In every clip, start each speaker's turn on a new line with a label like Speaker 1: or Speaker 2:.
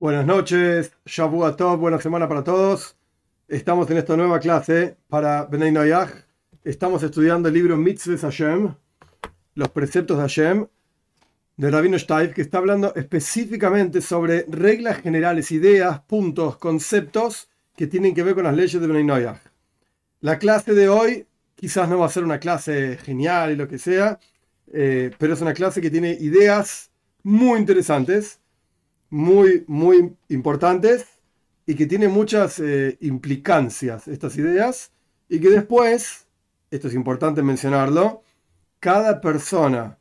Speaker 1: Buenas noches, Shavua Tov, buena semana para todos. Estamos en esta nueva clase para Benay Noyaj. Estamos estudiando el libro Mitzvahs Hashem, los preceptos de Hashem, de Rabino Steif, que está hablando específicamente sobre reglas generales, ideas, puntos, conceptos que tienen que ver con las leyes de Benay Noyaj. La clase de hoy quizás no va a ser una clase genial y lo que sea, eh, pero es una clase que tiene ideas muy interesantes muy, muy importantes y que tiene muchas eh, implicancias estas ideas y que después, esto es importante mencionarlo, cada persona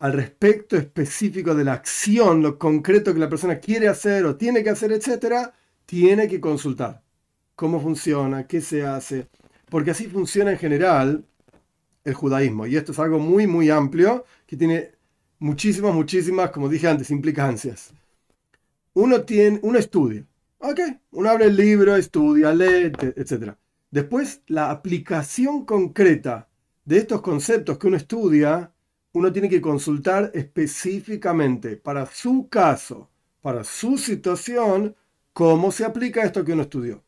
Speaker 1: al respecto específico de la acción, lo concreto que la persona quiere hacer o tiene que hacer, etcétera, tiene que consultar cómo funciona, qué se hace, porque así funciona en general el judaísmo. Y esto es algo muy, muy amplio que tiene muchísimas, muchísimas, como dije antes, implicancias uno, tiene, uno estudia. Ok, uno abre el libro, estudia, lee, etc. Después, la aplicación concreta de estos conceptos que uno estudia, uno tiene que consultar específicamente para su caso, para su situación, cómo se aplica esto que uno estudió.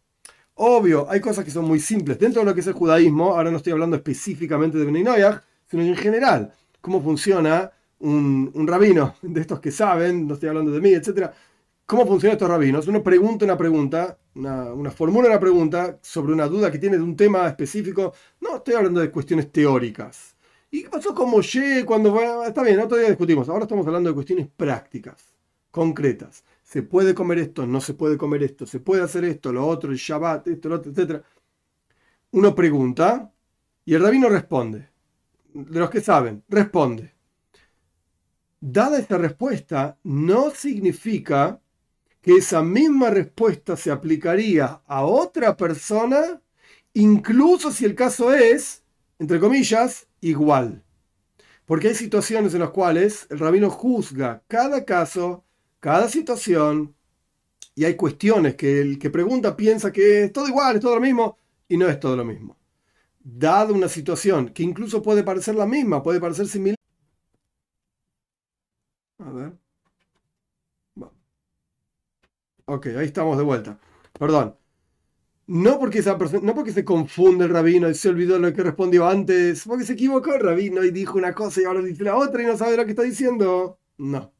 Speaker 1: Obvio, hay cosas que son muy simples. Dentro de lo que es el judaísmo, ahora no estoy hablando específicamente de Beninoyah, sino en general, cómo funciona un, un, rabino de estos que saben, no estoy hablando de mí, etcétera, ¿Cómo funcionan estos rabinos? Uno pregunta una pregunta, una, una, formula una pregunta sobre una duda que tiene de un tema específico. No estoy hablando de cuestiones teóricas. ¿Y qué pasó con Moshe cuando va? Está bien, otro día discutimos. Ahora estamos hablando de cuestiones prácticas, concretas. ¿Se puede comer esto? ¿No se puede comer esto? ¿Se puede hacer esto, lo otro, el Shabbat, esto, lo otro, etcétera? Uno pregunta y el rabino responde. De los que saben, responde. Dada esta respuesta, no significa que esa misma respuesta se aplicaría a otra persona, incluso si el caso es, entre comillas, igual. Porque hay situaciones en las cuales el rabino juzga cada caso, cada situación, y hay cuestiones que el que pregunta piensa que es todo igual, es todo lo mismo, y no es todo lo mismo. Dada una situación que incluso puede parecer la misma, puede parecer similar. A ver. Ok, ahí estamos de vuelta. Perdón. No porque, esa no porque se confunde el rabino y se olvidó lo que respondió antes, porque se equivocó el rabino y dijo una cosa y ahora dice la otra y no sabe lo que está diciendo. No.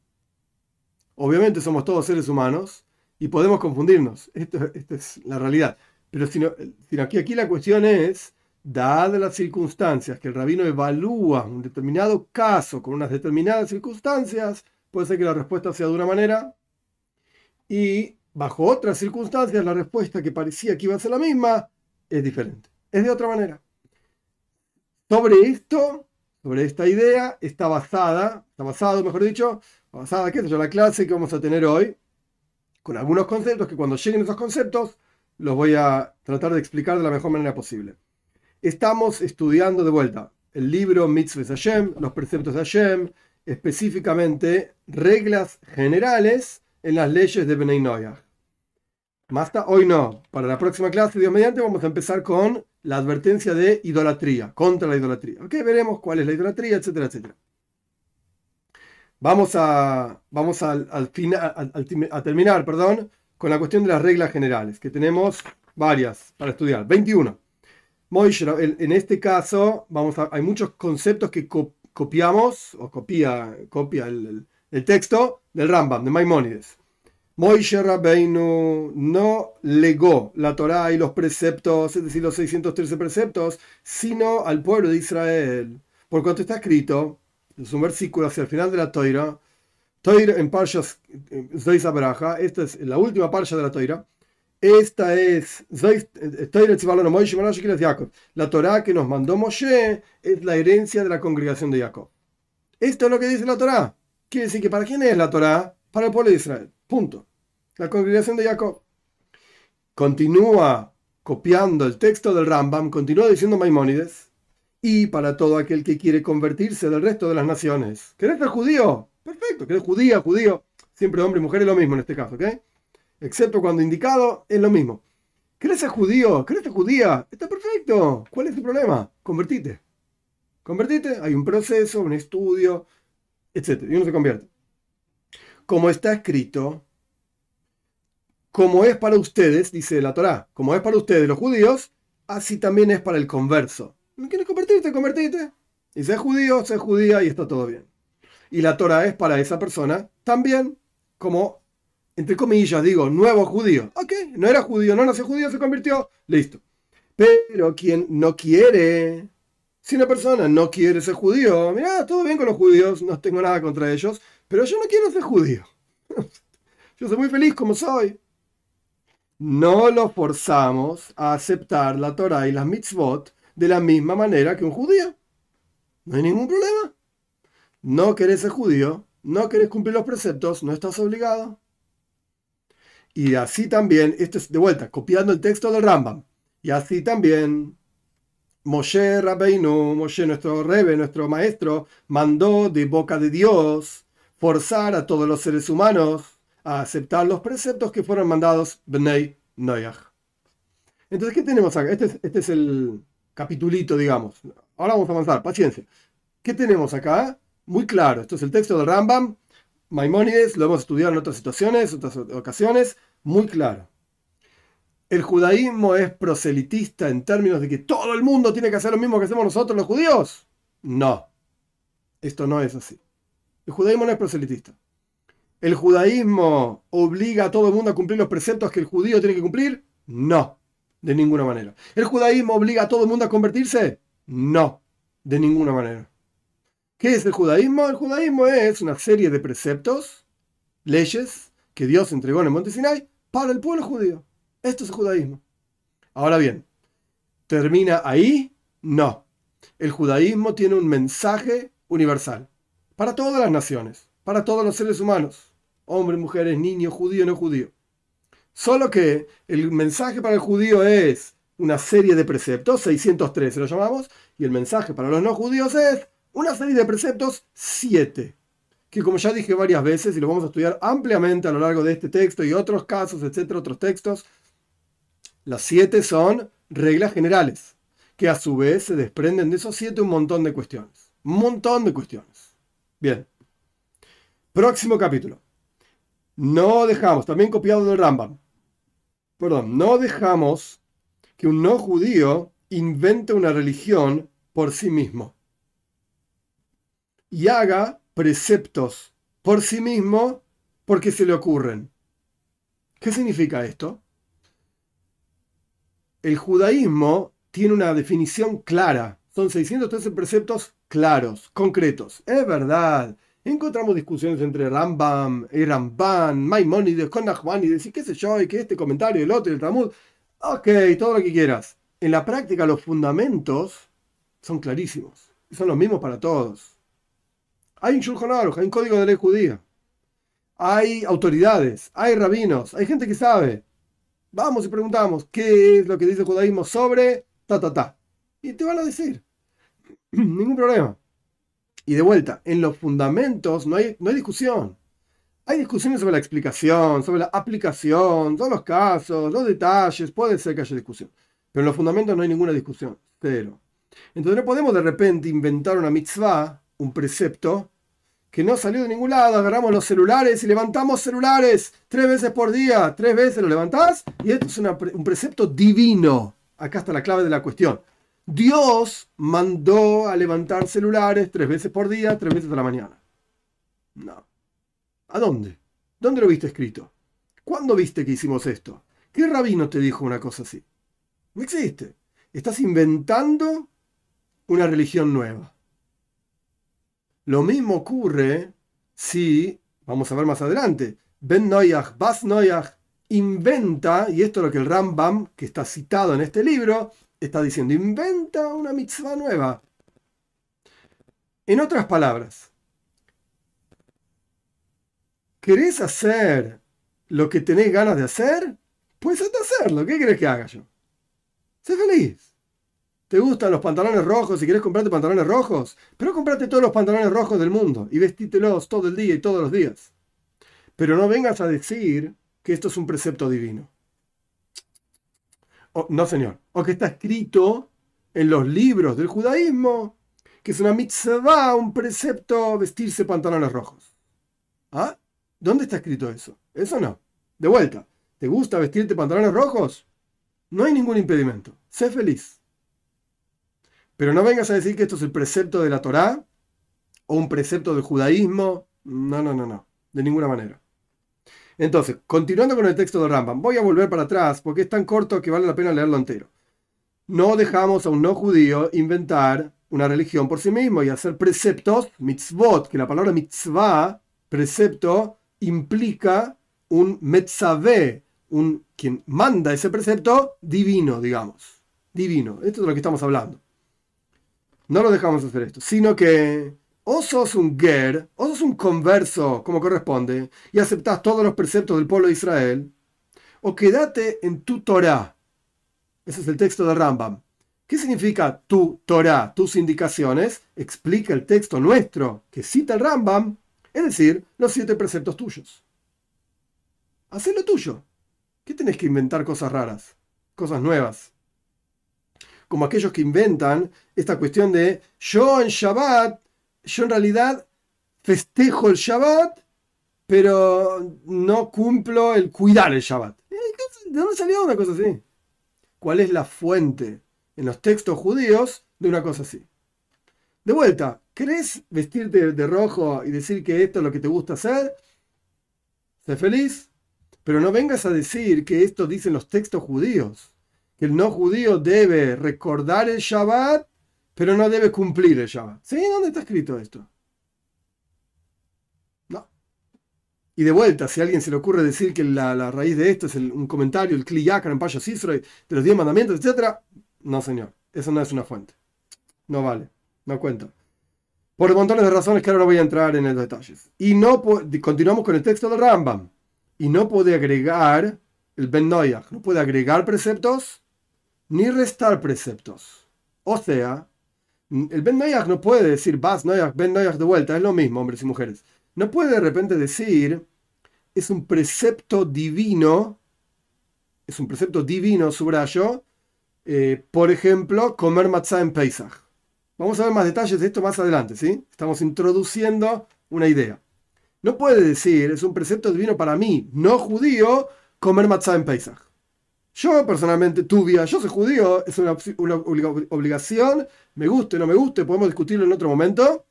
Speaker 1: Obviamente somos todos seres humanos y podemos confundirnos. Esto, es la realidad. Pero sino, sino aquí, aquí la cuestión es, dadas las circunstancias que el rabino evalúa un determinado caso con unas determinadas circunstancias, puede ser que la respuesta sea de una manera y bajo otras circunstancias, la respuesta que parecía que iba a ser la misma es diferente. Es de otra manera. Sobre esto, sobre esta idea, está basada, está basado, mejor dicho, basada, qué es la clase que vamos a tener hoy, con algunos conceptos que cuando lleguen esos conceptos los voy a tratar de explicar de la mejor manera posible. Estamos estudiando de vuelta el libro Mitzvah Hashem, los preceptos de Hashem, específicamente reglas generales en las leyes de Benay Más hoy no. Para la próxima clase, Dios mediante, vamos a empezar con la advertencia de idolatría, contra la idolatría. Ok, veremos cuál es la idolatría, etcétera, etcétera. Vamos a, vamos al, al a terminar perdón, con la cuestión de las reglas generales, que tenemos varias para estudiar. 21. en este caso, vamos a, hay muchos conceptos que copiamos, o copia, copia el texto del Rambam, de Maimónides. Moishe Rabbeinu no legó la Torá y los preceptos, es decir, los 613 preceptos, sino al pueblo de Israel. Por cuanto está escrito, es un versículo hacia el final de la Toira, Toira en Parshas Zois Abraha, esta es la última parsha de la Toira, esta es la Torá que nos mandó Moshe, es la herencia de la congregación de Jacob. Esto es lo que dice la Torá. Quiere decir que ¿para quién es la Torá? Para el pueblo de Israel. Punto. La congregación de Jacob. Continúa copiando el texto del Rambam, continúa diciendo Maimónides, y para todo aquel que quiere convertirse del resto de las naciones. ¿Querés ser judío? Perfecto, ¿querés judía, judío? Siempre hombre y mujer es lo mismo en este caso, ¿ok? Excepto cuando indicado es lo mismo. ¿Querés ser judío? ¿Querés ser judía? Está perfecto. ¿Cuál es tu problema? Convertite. Convertite. Hay un proceso, un estudio, etc. Y uno se convierte. Como está escrito, como es para ustedes, dice la Torá, como es para ustedes los judíos, así también es para el converso. ¿No quieres convertirte? Convertite. Y sé judío, sé judía y está todo bien. Y la Torah es para esa persona también como, entre comillas, digo, nuevo judío. Ok, no era judío, no nació judío, se convirtió, listo. Pero quien no quiere, si una persona no quiere ser judío, mira, todo bien con los judíos, no tengo nada contra ellos, pero yo no quiero ser judío. yo soy muy feliz como soy. No lo forzamos a aceptar la Torah y las mitzvot de la misma manera que un judío. No hay ningún problema. No querés ser judío, no querés cumplir los preceptos, no estás obligado. Y así también, esto es de vuelta, copiando el texto del Rambam. Y así también, Moshe Rabbeinu, Moshe, nuestro rebe, nuestro maestro, mandó de boca de Dios forzar a todos los seres humanos a aceptar los preceptos que fueron mandados Bnei Noyach. Entonces, ¿qué tenemos acá? Este es, este es el capitulito, digamos. Ahora vamos a avanzar, paciencia. ¿Qué tenemos acá? Muy claro, esto es el texto de Rambam, Maimónides, lo hemos estudiado en otras situaciones, otras ocasiones, muy claro. ¿El judaísmo es proselitista en términos de que todo el mundo tiene que hacer lo mismo que hacemos nosotros los judíos? No, esto no es así. El judaísmo no es proselitista. ¿El judaísmo obliga a todo el mundo a cumplir los preceptos que el judío tiene que cumplir? No, de ninguna manera. ¿El judaísmo obliga a todo el mundo a convertirse? No, de ninguna manera. ¿Qué es el judaísmo? El judaísmo es una serie de preceptos, leyes que Dios entregó en el monte Sinai para el pueblo judío. Esto es el judaísmo. Ahora bien, ¿termina ahí? No. El judaísmo tiene un mensaje universal para todas las naciones, para todos los seres humanos, hombres, mujeres, niños, judío, no judío. Solo que el mensaje para el judío es una serie de preceptos, 613 lo llamamos, y el mensaje para los no judíos es una serie de preceptos, 7, que como ya dije varias veces, y lo vamos a estudiar ampliamente a lo largo de este texto y otros casos, etcétera, otros textos, las siete son reglas generales, que a su vez se desprenden de esos siete un montón de cuestiones. Un montón de cuestiones. Bien. Próximo capítulo. No dejamos, también copiado del Rambam. Perdón, no dejamos que un no judío invente una religión por sí mismo y haga preceptos por sí mismo porque se le ocurren. ¿Qué significa esto? El judaísmo tiene una definición clara. Son 613 preceptos claros, concretos. Es verdad. Encontramos discusiones entre Rambam Ramban, Maimónides, con Nachmanides y qué sé yo, y que este comentario, el otro, el Talmud. Ok, todo lo que quieras. En la práctica los fundamentos son clarísimos. Son los mismos para todos. Hay un Shulchan hay un código de ley judía. Hay autoridades, hay rabinos, hay gente que sabe. Vamos y preguntamos, ¿qué es lo que dice el judaísmo sobre ta, ta, ta? Y te van a decir. Ningún problema. Y de vuelta, en los fundamentos no hay, no hay discusión. Hay discusiones sobre la explicación, sobre la aplicación, todos los casos, los detalles, puede ser que haya discusión. Pero en los fundamentos no hay ninguna discusión, cero. Entonces no podemos de repente inventar una mitzvah, un precepto, que no salió de ningún lado. Agarramos los celulares y levantamos celulares tres veces por día, tres veces lo levantás y esto es un precepto divino. Acá está la clave de la cuestión. Dios mandó a levantar celulares tres veces por día, tres veces a la mañana. No. ¿A dónde? ¿Dónde lo viste escrito? ¿Cuándo viste que hicimos esto? ¿Qué rabino te dijo una cosa así? No existe. Estás inventando una religión nueva. Lo mismo ocurre si, vamos a ver más adelante, Ben Noyach, Bas Noyach inventa, y esto es lo que el Rambam, que está citado en este libro, está diciendo, inventa una mitzvah nueva. En otras palabras, ¿Querés hacer lo que tenés ganas de hacer? Pues hacerlo. ¿Qué querés que haga yo? Sé feliz. ¿Te gustan los pantalones rojos y querés comprarte pantalones rojos? Pero comprate todos los pantalones rojos del mundo y vestítelos todo el día y todos los días. Pero no vengas a decir que esto es un precepto divino. no, señor. O que está escrito en los libros del judaísmo que es una mitzvah, un precepto vestirse pantalones rojos. ¿Ah? ¿Dónde está escrito eso? Eso no. De vuelta. ¿Te gusta vestirte pantalones rojos? No hay ningún impedimento. Sé feliz. Pero no vengas a decir que esto es el precepto de la Torá o un precepto del judaísmo. No, no, no, no. De ninguna manera. Entonces, continuando con el texto de Rambam, voy a volver para atrás porque es tan corto que vale la pena leerlo entero. No dejamos a un no judío inventar una religión por sí mismo y hacer preceptos, mitzvot, que la palabra mitzvah, precepto, implica un metzaveh, un quien manda ese precepto divino, digamos. Divino. Esto es de lo que estamos hablando. No lo dejamos hacer esto, sino que o sos un ger, o sos un converso, como corresponde, y aceptás todos los preceptos del pueblo de Israel, o quédate en tu Torah. Ese es el texto de Rambam. ¿Qué significa tu Torah, tus indicaciones? Explica el texto nuestro que cita el Rambam, es decir, los siete preceptos tuyos. Haz lo tuyo. ¿Qué tenés que inventar cosas raras? Cosas nuevas. Como aquellos que inventan esta cuestión de yo en Shabbat yo en realidad festejo el Shabbat, pero no cumplo el cuidar el Shabbat. ¿De dónde salió una cosa así? ¿Cuál es la fuente en los textos judíos de una cosa así? De vuelta, ¿querés vestirte de rojo y decir que esto es lo que te gusta hacer? Sé feliz, pero no vengas a decir que esto dicen los textos judíos, el no judío debe recordar el Shabbat pero no debe cumplir el Shabbat. ¿Sí? ¿Dónde está escrito esto? No. Y de vuelta, si a alguien se le ocurre decir que la, raíz de esto es un comentario, el Kliyakar en Israel, de los diez mandamientos, etc., no, señor. Eso no es una fuente. No vale. No cuenta. Por montones de razones que ahora no voy a entrar en los detalles. Y no continuamos con el texto de Rambam. Y no puede agregar el Ben Noyach, no puede agregar preceptos ni restar preceptos. O sea, el Ben Noyach no puede decir Bas Noyach, Ben Noyach de vuelta, es lo mismo, hombres y mujeres. No puede de repente decir, es un precepto divino, es un precepto divino, subrayo, eh, por ejemplo, comer matzah en Pesach. Vamos a ver más detalles de esto más adelante, ¿sí? Estamos introduciendo una idea. No puede decir, es un precepto divino para mí, no judío, comer matzah en Pesach. Yo personalmente, tuvia, yo soy judío, es una, obligación, me guste o no me guste, podemos discutirlo en otro momento.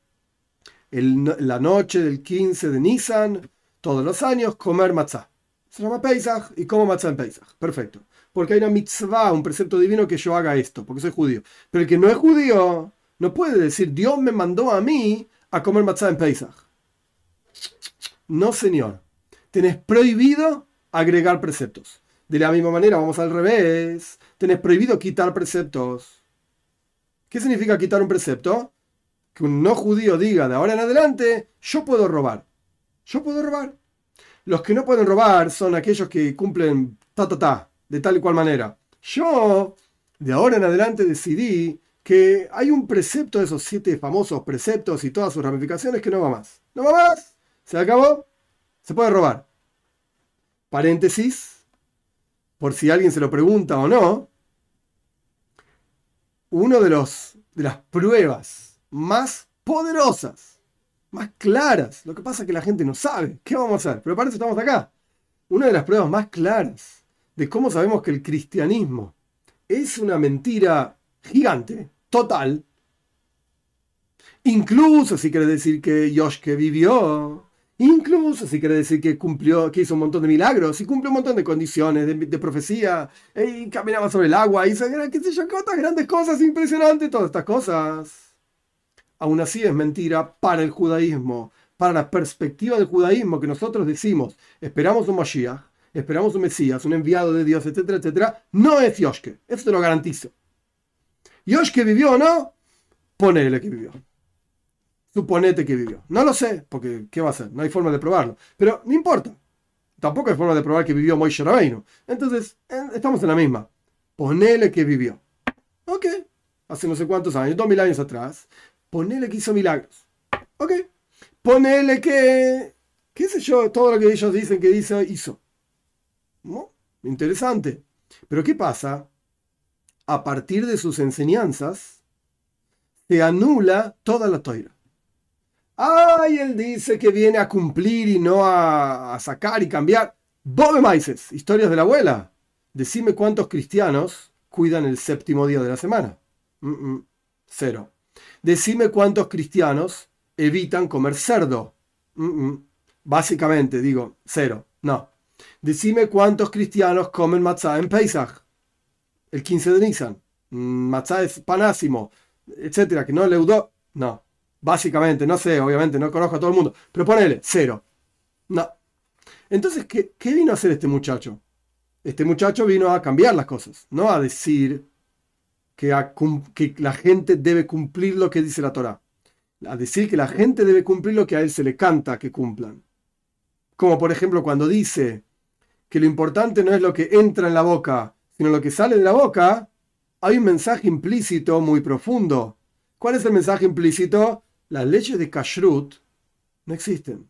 Speaker 1: la noche del 15 de Nisan, todos los años, comer matzah. Se llama Pesach y como matzah en Pesach. Perfecto. Porque hay una mitzvah, un precepto divino que yo haga esto, porque soy judío. Pero el que no es judío no puede decir, Dios me mandó a mí a comer matzah en Pesach. No, señor. Tenés prohibido agregar preceptos. De la misma manera, vamos al revés. Tenés prohibido quitar preceptos. ¿Qué significa quitar un precepto? Que un no judío diga de ahora en adelante, yo puedo robar. Yo puedo robar. Los que no pueden robar son aquellos que cumplen ta ta ta, de tal y cual manera. Yo, de ahora en adelante, decidí que hay un precepto de esos siete famosos preceptos y todas sus ramificaciones que no va más. No va más. Se acabó. Se puede robar. Paréntesis por si alguien se lo pregunta o no, una de, de las pruebas más poderosas, más claras, lo que pasa es que la gente no sabe, ¿qué vamos a hacer? Pero para eso estamos acá. Una de las pruebas más claras de cómo sabemos que el cristianismo es una mentira gigante, total, incluso si quiere decir que Yoshke vivió, Incluso si quiere decir que cumplió, que hizo un montón de milagros y cumplió un montón de condiciones de, profecía, y caminaba sobre el agua, y qué sé yo, grandes cosas impresionantes, todas estas cosas. Aún así es mentira para el judaísmo, para la perspectiva del judaísmo que nosotros decimos, esperamos un Mashiach, esperamos un Mesías, un enviado de Dios, etcétera, etcétera, no es Yoshke, eso te lo garantizo. Yoshke vivió o no, ponele que vivió. Suponete que vivió. No lo sé, porque ¿qué va a ser? No hay forma de probarlo. Pero no importa. Tampoco hay forma de probar que vivió Moishe Rabbeinu. Entonces, estamos en la misma. Ponele que vivió. Ok. Hace no sé cuántos años, dos mil años atrás. Ponele que hizo milagros. Ok. Ponele que, qué sé yo, todo lo que ellos dicen que hizo, hizo. ¿No? Interesante. Pero ¿qué pasa? A partir de sus enseñanzas, se anula toda la toira. Ay, él dice que viene a cumplir y no a, sacar y cambiar. Bobe Maises, historias de la abuela. Decime cuántos cristianos cuidan el séptimo día de la semana. Mm, mm, cero. Decime cuántos cristianos evitan comer cerdo. Mm, Básicamente, digo, cero. No. Decime cuántos cristianos comen matzah en Pesach, el 15 de Nisan. Matzah es panásimo, etcétera, que no leudó. No. Básicamente, no sé, obviamente, no conozco a todo el mundo, pero ponele, cero. No. Entonces, ¿qué, qué vino a hacer este muchacho? Este muchacho vino a cambiar las cosas, no a decir que, que la gente debe cumplir lo que dice la Torah. A decir que la gente debe cumplir lo que a él se le canta que cumplan. Como por ejemplo cuando dice que lo importante no es lo que entra en la boca, sino lo que sale de la boca, hay un mensaje implícito muy profundo. ¿Cuál es el mensaje implícito? Las leyes de kashrut no existen.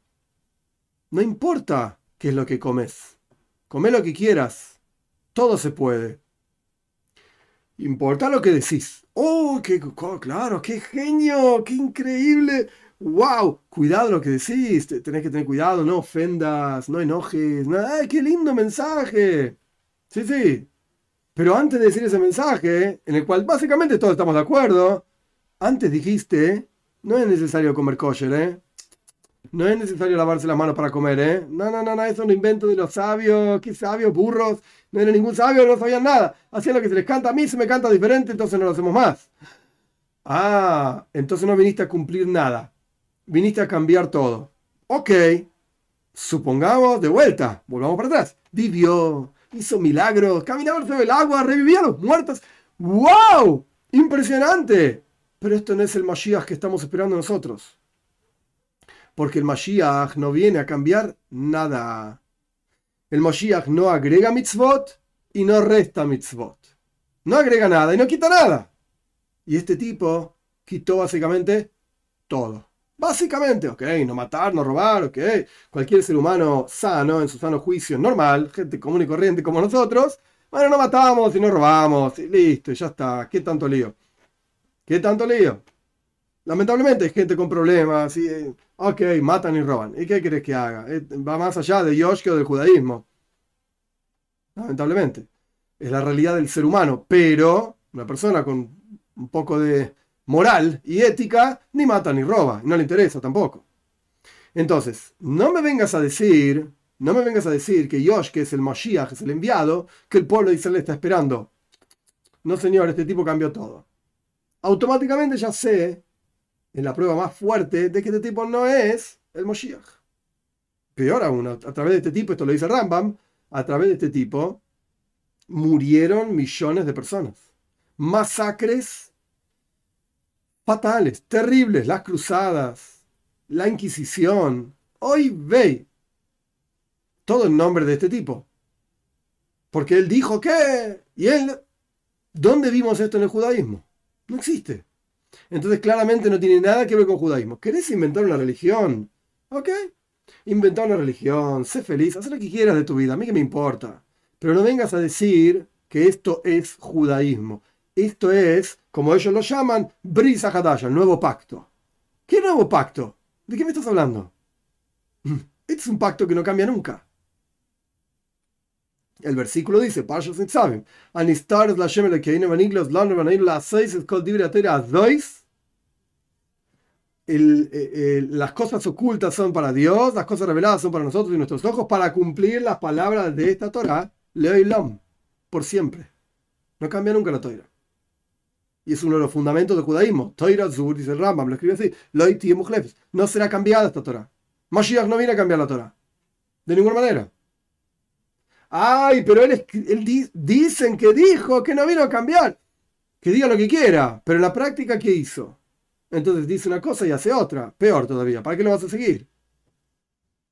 Speaker 1: No importa qué es lo que comes. Come lo que quieras. Todo se puede. Importa lo que decís. ¡Oh, qué claro! ¡Qué genio! ¡Qué increíble! ¡Wow! Cuidado lo que decís. Tenés que tener cuidado. No ofendas. No enojes. ¡Ay, qué lindo mensaje! Sí, sí. Pero antes de decir ese mensaje, en el cual básicamente todos estamos de acuerdo, antes dijiste, no es necesario comer kosher, ¿eh? No es necesario lavarse las manos para comer, ¿eh? No, no, no, no, eso es un invento de los sabios. ¿Qué sabios? Burros. No era ningún sabio, no sabían nada. Hacían lo que se les canta. A mí se me canta diferente, entonces no lo hacemos más. Ah, entonces no viniste a cumplir nada. Viniste a cambiar todo. Ok. Supongamos de vuelta. Volvamos para atrás. Vivió. Hizo milagros. Caminaba sobre el agua. Revivía a los muertos. ¡Wow! Impresionante. Pero esto no es el Mashiach que estamos esperando nosotros. Porque el Mashiach no viene a cambiar nada. El Mashiach no agrega mitzvot y no resta mitzvot. No agrega nada y no quita nada. Y este tipo quitó básicamente todo. Básicamente, ok, no matar, no robar, ok. Cualquier ser humano sano, en su sano juicio, normal, gente común y corriente como nosotros, bueno, no matamos y no robamos, y listo, ya está. ¿Qué tanto lío? ¿Qué tanto lío? Lamentablemente hay gente con problemas y, ok, matan y roban. ¿Y qué querés que haga? Eh, va más allá de Yosh o del judaísmo. Lamentablemente. Es la realidad del ser humano. Pero una persona con un poco de moral y ética ni mata ni roba. no le interesa tampoco. Entonces, no me vengas a decir, no me vengas a decir que Yosh, que es el Mashiach, es el enviado, que el pueblo de Israel está esperando. No, señor, este tipo cambió todo automáticamente ya sé, en la prueba más fuerte, de que este tipo no es el Moshiach. Peor aún, a través de este tipo, esto lo dice Rambam, a través de este tipo murieron millones de personas. Masacres fatales, terribles, las cruzadas, la Inquisición. Hoy ve todo en nombre de este tipo. Porque él dijo que, y él, ¿dónde vimos esto en el judaísmo? No existe. Entonces claramente no tiene nada que ver con judaísmo. ¿Querés inventar una religión? ¿Ok? Inventar una religión, sé feliz, haz lo que quieras de tu vida, a mí que me importa. Pero no vengas a decir que esto es judaísmo. Esto es, como ellos lo llaman, Brisa Hadasha, el nuevo pacto. ¿Qué nuevo pacto? ¿De qué me estás hablando? Este es un pacto que no cambia nunca. El versículo dice, Parshas Nitzavim, Anistar la Shem el Keine Vaniglos, Laner Vanir la Seis, es Kol Dibre Atera Azois. Las cosas ocultas son para Dios, las cosas reveladas son para nosotros y nuestros ojos, para cumplir las palabras de esta Torah, Leoilam, por siempre. No cambia nunca la Torah. Y es uno de los fundamentos del judaísmo. Torah Zur, dice el Rambam, lo escribe así. No será cambiada esta Torah. Mashiach no viene a cambiar la Torah. De ninguna manera. Ay, pero él, él dicen que dijo que no vino a cambiar. Que diga lo que quiera, pero en la práctica, ¿qué hizo? Entonces dice una cosa y hace otra. Peor todavía. ¿Para qué lo vas a seguir?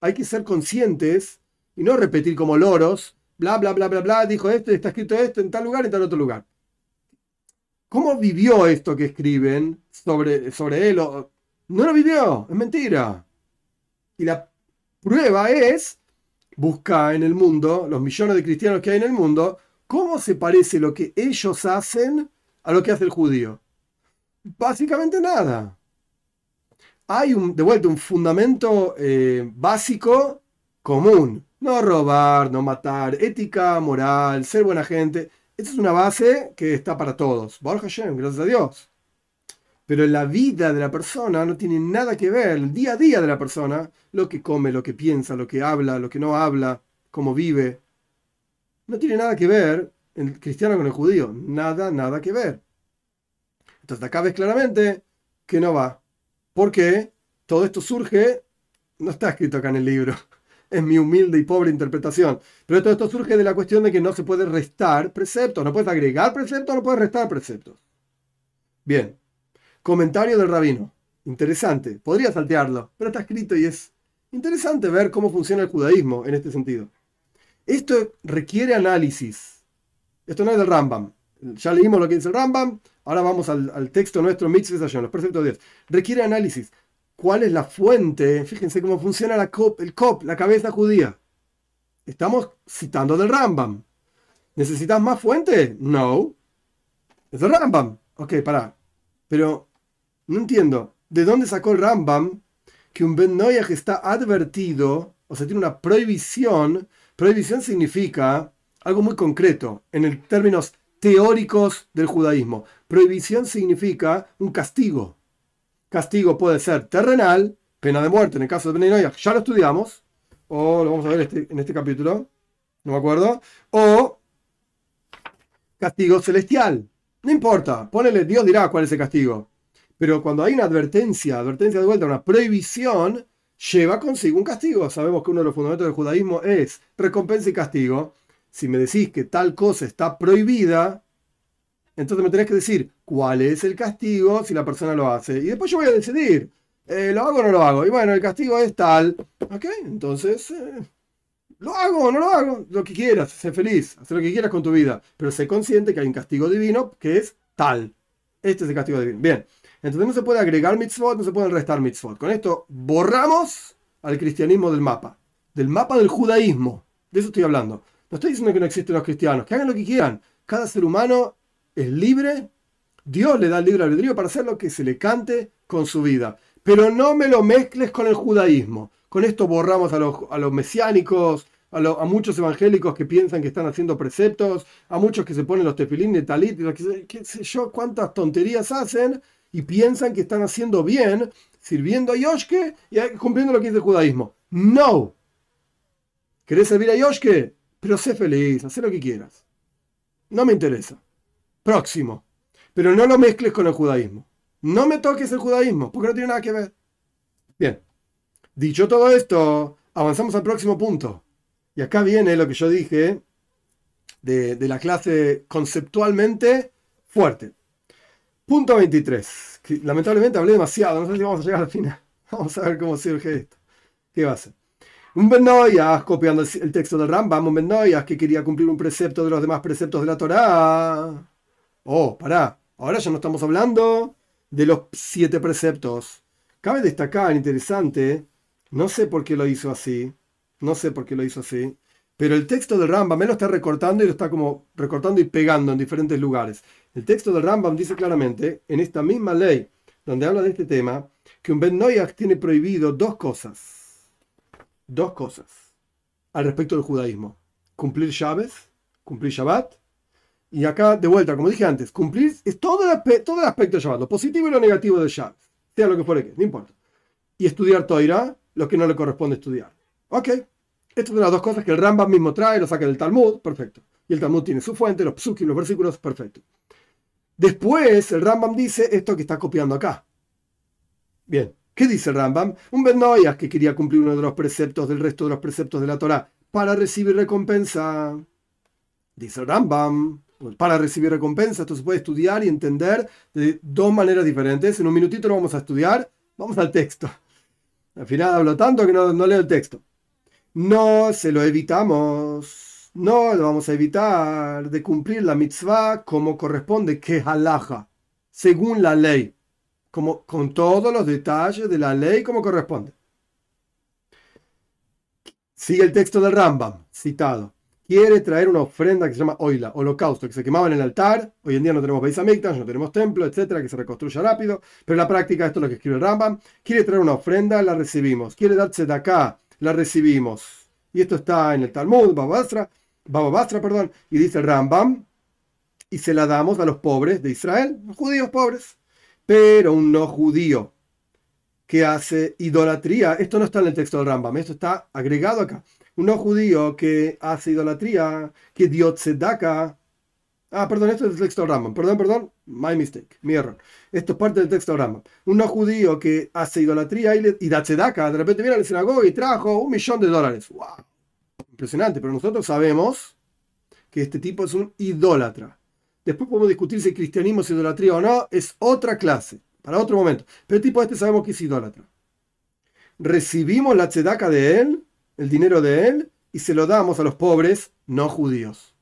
Speaker 1: Hay que ser conscientes y no repetir como loros. Bla, bla, bla, bla, bla. Dijo esto, está escrito esto en tal lugar, en tal otro lugar. ¿Cómo vivió esto que escriben sobre, sobre él? No lo vivió, es mentira. Y la prueba es busca en el mundo, los millones de cristianos que hay en el mundo, ¿cómo se parece lo que ellos hacen a lo que hace el judío? Básicamente nada. Hay un, de vuelta un fundamento eh, básico común. No robar, no matar, ética, moral, ser buena gente. Esa es una base que está para todos. Baruch Hashem, gracias a Dios. Pero la vida de la persona no tiene nada que ver, el día a día de la persona, lo que come, lo que piensa, lo que habla, lo que no habla, cómo vive. No tiene nada que ver el cristiano con el judío. Nada, nada que ver. Entonces acá ves claramente que no va. ¿Por qué? Todo esto surge, no está escrito acá en el libro, es mi humilde y pobre interpretación, pero todo esto surge de la cuestión de que no se puede restar preceptos, no puedes agregar preceptos, no puedes restar preceptos. Bien, comentario del rabino, interesante, podría saltearlo, pero está escrito y es interesante ver cómo funciona el judaísmo en este sentido. Esto requiere análisis, esto no es del Rambam, ya leímos lo que dice el Rambam, ahora vamos al, texto nuestro, Mitzvah los preceptos de Dios. Requiere análisis cuál es la fuente, fíjense cómo funciona el COP, la cabeza judía. Estamos citando del Rambam. ¿Necesitas más fuente? No. Es del Rambam. Ok, pará. Pero no entiendo. ¿De dónde sacó el Rambam que un Ben Noyaj está advertido, o sea, tiene una prohibición? Prohibición significa algo muy concreto en términos teóricos del judaísmo. Prohibición significa un castigo castigo puede ser terrenal, pena de muerte en el caso de Beninoya, ya lo estudiamos, o lo vamos a ver este, en este capítulo, no me acuerdo, o castigo celestial. No importa, ponele, Dios dirá cuál es el castigo. Pero cuando hay una advertencia, advertencia de vuelta, una prohibición, lleva consigo un castigo. Sabemos que uno de los fundamentos del judaísmo es recompensa y castigo. Si me decís que tal cosa está prohibida, entonces me tenés que decir cuál es el castigo si la persona lo hace. Y después yo voy a decidir, eh, ¿lo hago o no lo hago? Y bueno, el castigo es tal. Ok, entonces, eh, ¿lo hago o no lo hago? Lo que quieras, sé feliz, haz lo que quieras con tu vida. Pero sé consciente que hay un castigo divino que es tal. Este es el castigo divino. Bien, entonces no se puede agregar mitzvot, no se pueden restar mitzvot. Con esto borramos al cristianismo del mapa. Del mapa del judaísmo. De eso estoy hablando. No estoy diciendo que no existen los cristianos, que hagan lo que quieran. Cada ser humano es libre, Dios le da el libre albedrío para hacer lo que se le cante con su vida. Pero no me lo mezcles con el judaísmo. Con esto borramos a los, a los mesiánicos, a, muchos evangélicos que piensan que están haciendo preceptos, a muchos que se ponen los tefilín de talit, qué sé yo, cuántas tonterías hacen y piensan que están haciendo bien, sirviendo a Yoshke y cumpliendo lo que dice el judaísmo. No. ¿Querés servir a Yoshke? Pero sé feliz, haz lo que quieras. No me interesa próximo. Pero no lo mezcles con el judaísmo. No me toques el judaísmo, porque no tiene nada que ver. Bien, dicho todo esto, avanzamos al próximo punto. Y acá viene lo que yo dije de, la clase conceptualmente fuerte. Punto 23. lamentablemente hablé demasiado, no sé si vamos a llegar al final. Vamos a ver cómo surge esto. ¿Qué va a ser? Un Benoyas, copiando el texto del Rambam, un Benoyas que quería cumplir un precepto de los demás preceptos de la Torá Oh, pará, ahora ya no estamos hablando de los siete preceptos. Cabe destacar, interesante, no sé por qué lo hizo así, no sé por qué lo hizo así, pero el texto del Rambam me lo está recortando y lo está como recortando y pegando en diferentes lugares. El texto del Rambam dice claramente, en esta misma ley, donde habla de este tema, que un Ben Noyach tiene prohibido dos cosas. Dos cosas al respecto del judaísmo. Cumplir llaves, cumplir Shabbat y acá, de vuelta, como dije antes, cumplir es todo el, todo el aspecto de Shabbat, lo positivo y lo negativo de Shabbat, sea lo que fuere que, no importa. Y estudiar Toira, lo que no le corresponde estudiar. Ok, estas son las dos cosas que el Rambam mismo trae, lo saca del Talmud, perfecto. Y el Talmud tiene su fuente, los psukim, los versículos, perfecto. Después, el Rambam dice esto que está copiando acá. Bien, ¿qué dice el Rambam? Un Ben que quería cumplir uno de los preceptos del resto de los preceptos de la Torah para recibir recompensa. Dice el Rambam, para recibir recompensa. Esto se puede estudiar y entender de dos maneras diferentes. En un minutito lo vamos a estudiar. Vamos al texto. Al final hablo tanto que no, leo el texto. No se lo evitamos. No lo vamos a evitar de cumplir la mitzvah como corresponde, que halaja, según la ley, como, con todos los detalles de la ley como corresponde. Sigue el texto del Rambam, citado quiere traer una ofrenda que se llama oila, holocausto, que se quemaba en el altar. Hoy en día no tenemos Beis no tenemos templo, etcétera, que se reconstruya rápido. Pero en la práctica, esto es lo que escribe el Rambam. Quiere traer una ofrenda, la recibimos. Quiere darse de acá, la recibimos. Y esto está en el Talmud, Baba Basra, Baba Basra, perdón, y dice Rambam, y se la damos a los pobres de Israel, judíos pobres. Pero un no judío que hace idolatría, esto no está en el texto del Rambam, esto está agregado acá. Un no judío que hace idolatría, que dio tzedaka. Ah, perdón, esto es el texto del Rambam. Perdón, perdón, my mistake, mi error. Esto es parte del texto del Rambam. Un no judío que hace idolatría y, y da tzedaka, de repente viene a la sinagoga y trajo un millón de dólares. ¡Wow! Impresionante, pero nosotros sabemos que este tipo es un idólatra. Después podemos discutir si el cristianismo es idolatría o no, es otra clase, para otro momento. Pero el tipo este sabemos que es idólatra. Recibimos la tzedaka de él, el dinero de él, y se lo damos a los pobres no judíos.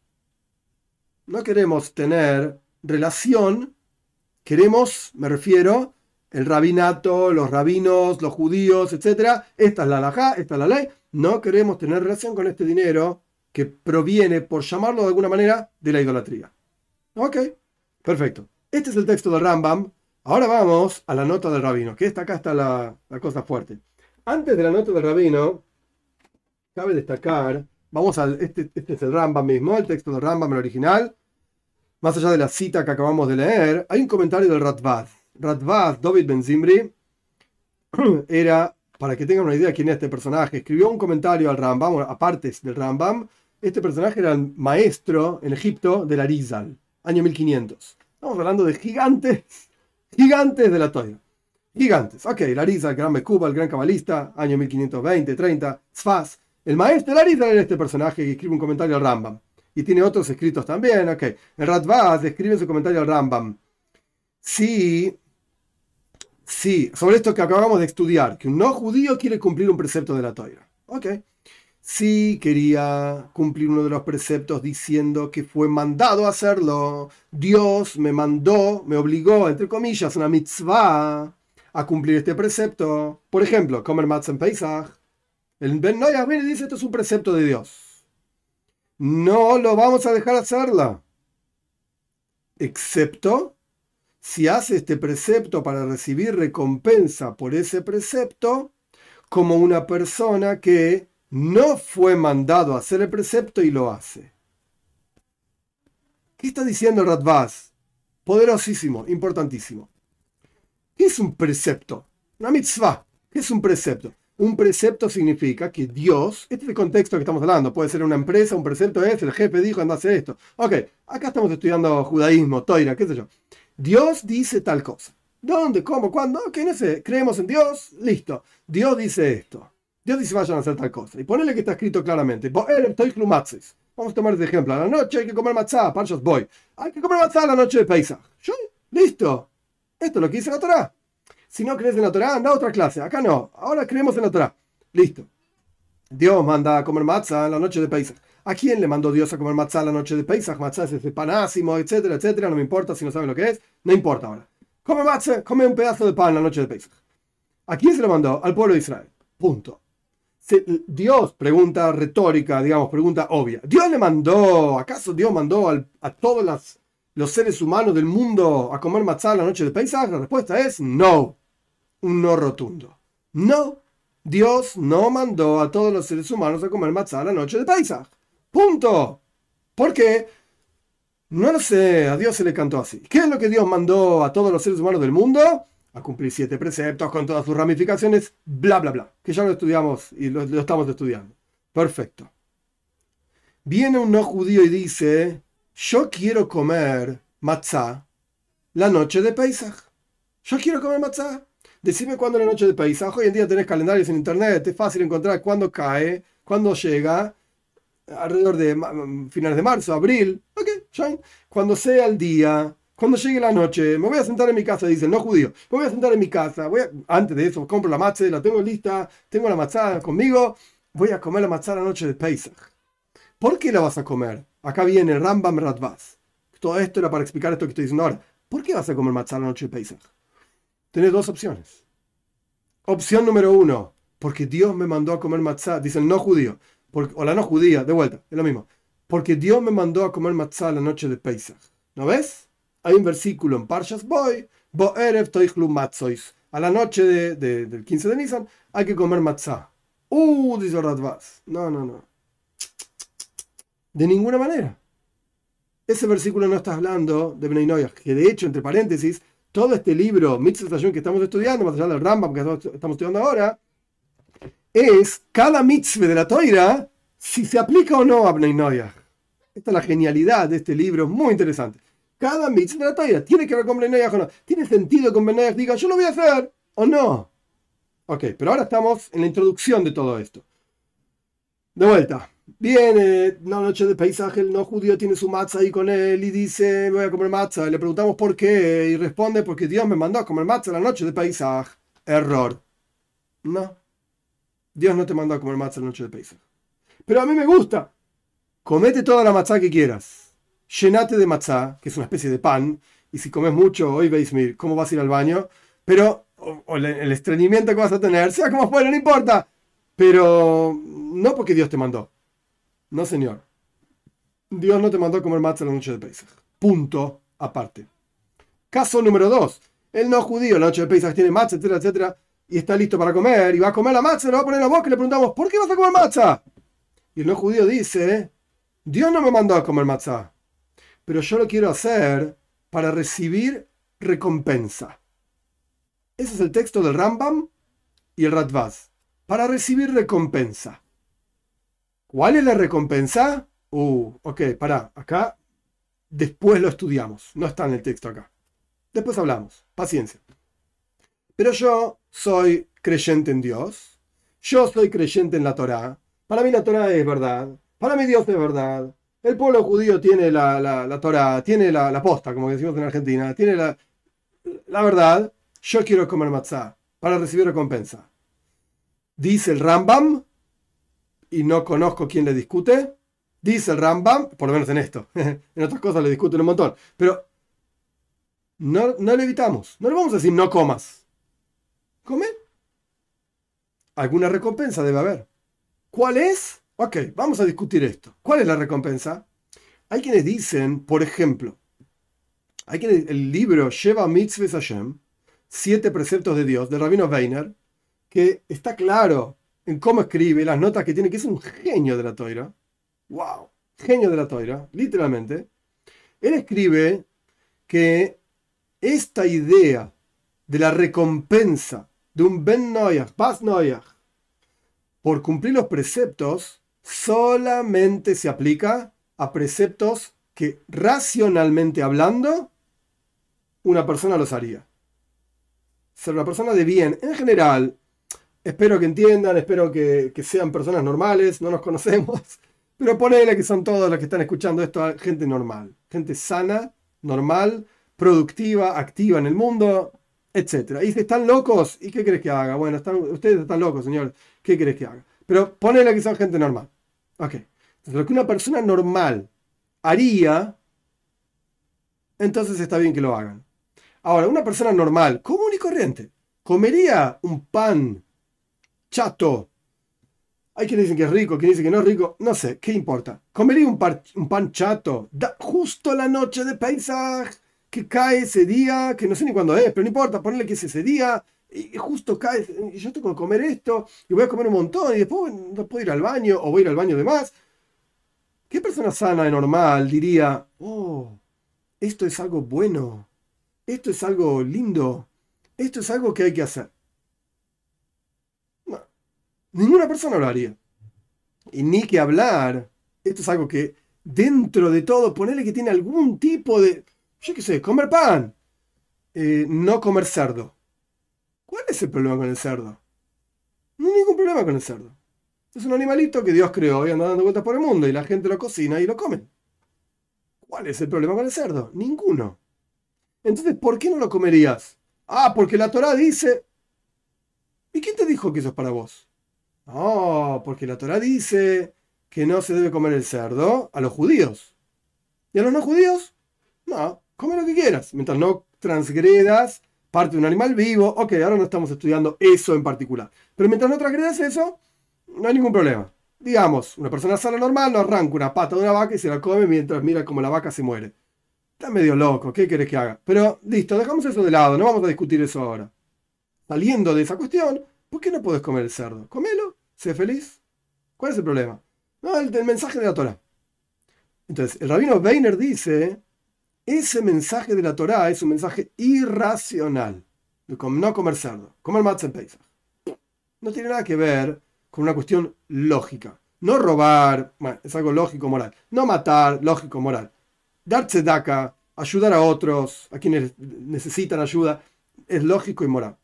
Speaker 1: No queremos tener relación, queremos, me refiero, el rabinato, los rabinos, los judíos, etc. Esta es la halajá, esta es la ley. No queremos tener relación con este dinero que proviene, por llamarlo de alguna manera, de la idolatría. Ok, perfecto. Este es el texto del Rambam. Ahora vamos a la nota del rabino, que esta acá está la, cosa fuerte. Antes de la nota del rabino, cabe destacar, vamos al, este, este es el Rambam mismo, el texto del Rambam, el original. Más allá de la cita que acabamos de leer, hay un comentario del Ratvaz. Ratvaz, David Ben Zimbri, era, para que tengan una idea quién es este personaje, escribió un comentario al Rambam, aparte del Rambam, este personaje era el maestro en Egipto de la Rizal, año 1500. Estamos hablando de gigantes, gigantes de la Toya. Gigantes. Ok, la Rizal, el gran Mekuba, el gran cabalista, año 1520, 30, Sfaz. El maestro de la Rizal era este personaje que escribe un comentario al Rambam. Y tiene otros escritos también, ok. El Ratvaz escribe su comentario al Rambam. Sí, sí, sobre esto que acabamos de estudiar, que un no judío quiere cumplir un precepto de la Toira. Ok sí quería cumplir uno de los preceptos diciendo que fue mandado a hacerlo. Dios me mandó, me obligó, entre comillas, una mitzvah a cumplir este precepto. Por ejemplo, comer matzah en Pesach. El Ben Noyah viene y dice, esto es un precepto de Dios. No lo vamos a dejar hacerla. Excepto si hace este precepto para recibir recompensa por ese precepto como una persona que no fue mandado a hacer el precepto y lo hace. ¿Qué está diciendo el Radbaz? Poderosísimo, importantísimo. ¿Qué es un precepto? Una mitzvah. ¿Qué es un precepto? Un precepto significa que Dios, este es el contexto que estamos hablando, puede ser una empresa, un precepto es, el jefe dijo, anda a hacer esto. Ok, acá estamos estudiando judaísmo, toira, qué sé yo. Dios dice tal cosa. ¿Dónde? ¿Cómo? ¿Cuándo? Ok, no sé. Creemos en Dios, listo. Dios dice esto. Dios dice vayan a hacer tal cosa. Y ponele que está escrito claramente. Vamos a tomar este ejemplo. A la noche hay que comer matzá, parchos voy. Hay que comer matzá a la noche de Pesach. Listo. Esto es lo que dice la Torah. Si no crees en la Torah, anda a otra clase. Acá no. Ahora creemos en la Torah. Listo. Dios manda a comer matzá a la noche de Pesach. ¿A quién le mandó Dios a comer matzá a la noche de Pesach? Matzá es ese panásimo, etcétera, etcétera. No me importa si no saben lo que es. No importa ahora. Come matzá, come un pedazo de pan la noche de Pesach. ¿A quién se lo mandó? Al pueblo de Israel. Punto. Dios, pregunta retórica, digamos, pregunta obvia. ¿Dios le mandó, acaso Dios mandó a todos los seres humanos del mundo a comer matzah la noche de Pesach? La respuesta es no. Un no rotundo. No. Dios no mandó a todos los seres humanos a comer matzah la noche de Pesach. Punto. ¿Por qué? No lo sé, a Dios se le cantó así. ¿Qué es lo que Dios mandó a todos los seres humanos del mundo? a cumplir siete preceptos con todas sus ramificaciones, bla, bla, bla, que ya lo estudiamos y lo, estamos estudiando. Perfecto. Viene un no judío y dice, yo quiero comer matzah la noche de Pesach. Yo quiero comer matzah. Decime cuándo es la noche de Pesach. Hoy en día tenés calendarios en internet, es fácil encontrar cuándo cae, cuándo llega, alrededor de finales de marzo, abril. Ok, Cuando sea el día, cuando llegue la noche, me voy a sentar en mi casa, dice el no judío, me voy a sentar en mi casa, voy antes de eso compro la matzah, la tengo lista, tengo la matzah conmigo, voy a comer la matzah la noche de Pesach. ¿Por qué la vas a comer? Acá viene Rambam Radvaz. Todo esto era para explicar esto que estoy diciendo ahora. ¿Por qué vas a comer matzah la noche de Pesach? Tienes dos opciones. Opción número uno, porque Dios me mandó a comer matzah, dice el no judío, o la no judía, de vuelta, es lo mismo. Porque Dios me mandó a comer matzah la noche de Pesach. ¿No ves? hay un versículo en Parshas Boy, Toichlu Matzois. A la noche de, del 15 de Nisan hay que comer matzah. Uh, dice Radvaz. No, no, no. De ninguna manera. Ese versículo no está hablando de Bnei que de hecho, entre paréntesis, todo este libro, Mitzvah que estamos estudiando, más allá del Rambam que estamos estudiando ahora, es cada mitzvah de la toira si se aplica o no a Bnei Esta es la genialidad de este libro, muy interesante. Cada mitzvah de la toira tiene que ver con Bnei o no. Tiene sentido que Bnei diga, yo lo voy a hacer o no. Ok, pero ahora estamos en la introducción de todo esto. De vuelta. Viene la noche de paisaje, el no judío tiene su matzah ahí con él y dice, voy a comer matzah. Le preguntamos por qué y responde, porque Dios me mandó a comer matzah la noche de paisaje. Error. No. Dios no te mandó a comer matzah la noche de paisaje. Pero a mí me gusta. Comete toda la matzah que quieras. Llenate de matzah, que es una especie de pan. Y si comes mucho, hoy veis, ¿cómo vas a ir al baño? Pero o, el estreñimiento que vas a tener, sea como fuera, no importa. Pero no porque Dios te mandó. No, señor. Dios no te mandó a comer matzah la noche de Pesach. Punto aparte. Caso número dos. El no judío la noche de Pesach tiene matzah, etcétera, etcétera, y está listo para comer, y va a comer la matzah, lo va a poner la boca y le preguntamos, ¿por qué vas a comer matzah? Y el no judío dice, Dios no me mandó a comer matzah, pero yo lo quiero hacer para recibir recompensa. Ese es el texto del Rambam y el Radvaz. Para recibir recompensa. ¿Cuál es la recompensa? Uh, ok, para, acá después lo estudiamos. No está en el texto acá. Después hablamos. Paciencia. Pero yo soy creyente en Dios. Yo soy creyente en la Torá. Para mí la Torá es verdad. Para mí Dios es verdad. El pueblo judío tiene la, la, Torá, tiene la, la, posta, como decimos en Argentina, tiene la, la verdad yo quiero comer matzah para recibir recompensa. Dice el Rambam, y no conozco quién le discute, dice el Rambam, por lo menos en esto, en otras cosas le discuten un montón, pero no, no le evitamos, no le vamos a decir no comas. ¿Come? Alguna recompensa debe haber. ¿Cuál es? Ok, vamos a discutir esto. ¿Cuál es la recompensa? Hay quienes dicen, por ejemplo, hay quienes, el libro lleva mitzvah Hashem, Siete preceptos de Dios, de Rabino Weiner, que está claro en cómo escribe, las notas que tiene, que es un genio de la toira. ¡Wow! Genio de la toira, literalmente. Él escribe que esta idea de la recompensa de un Ben Noyach, Bas Noyach, por cumplir los preceptos, solamente se aplica a preceptos que racionalmente hablando, una persona los haría ser una persona de bien. En general, espero que entiendan, espero que, sean personas normales, no nos conocemos, pero ponele que son todos los que están escuchando esto, gente normal, gente sana, normal, productiva, activa en el mundo, etc. Y si están locos, ¿y qué crees que haga? Bueno, ustedes están locos, señor, ¿qué crees que haga? Pero ponele que son gente normal. Ok. Lo que una persona normal haría, entonces está bien que lo hagan. Ahora, una persona normal, común y corriente, comería un pan chato. Hay quienes dicen que es rico, quienes dicen que no es rico. No sé, ¿qué importa? Comería un, pan chato justo la noche de paisaje que cae ese día, que no sé ni cuándo es, pero no importa, ponerle que es ese día, y justo cae, y yo tengo que comer esto, y voy a comer un montón, y después no puedo ir al baño, o voy a ir al baño de más. ¿Qué persona sana y normal diría, oh, esto es algo bueno? esto es algo lindo, esto es algo que hay que hacer. Ninguna persona lo haría. Y ni que hablar, esto es algo que dentro de todo, ponerle que tiene algún tipo de, yo qué sé, comer pan, eh, no comer cerdo. ¿Cuál es el problema con el cerdo? No hay ningún problema con el cerdo. Es un animalito que Dios creó y anda dando vueltas por el mundo y la gente lo cocina y lo come. ¿Cuál es el problema con el cerdo? Ninguno. Entonces, ¿por qué no lo comerías? Ah, porque la Torah dice... ¿Y quién te dijo que eso es para vos? No, porque la Torah dice que no se debe comer el cerdo a los judíos. ¿Y a los no judíos? No, come lo que quieras, mientras no transgredas parte de un animal vivo. Ok, ahora no estamos estudiando eso en particular. Pero mientras no transgredas eso, no hay ningún problema. Digamos, una persona sana normal no arranca una pata de una vaca y se la come mientras mira cómo la vaca se muere. Está medio loco, ¿qué querés que haga? Pero listo, dejamos eso de lado, no vamos a discutir eso ahora. Saliendo de esa cuestión, ¿por qué no puedes comer el cerdo? Comelo. Sé feliz. ¿Cuál es el problema? No, el, mensaje de la Torah. Entonces, el rabino Weiner dice, ese mensaje de la Torah es un mensaje irracional. No comer cerdo, comer No tiene nada que ver con una cuestión lógica. No robar, bueno, es algo lógico, moral. No matar, lógico, moral. Dar tzedaka, ayudar a otros, a quienes necesitan ayuda, es lógico y moral.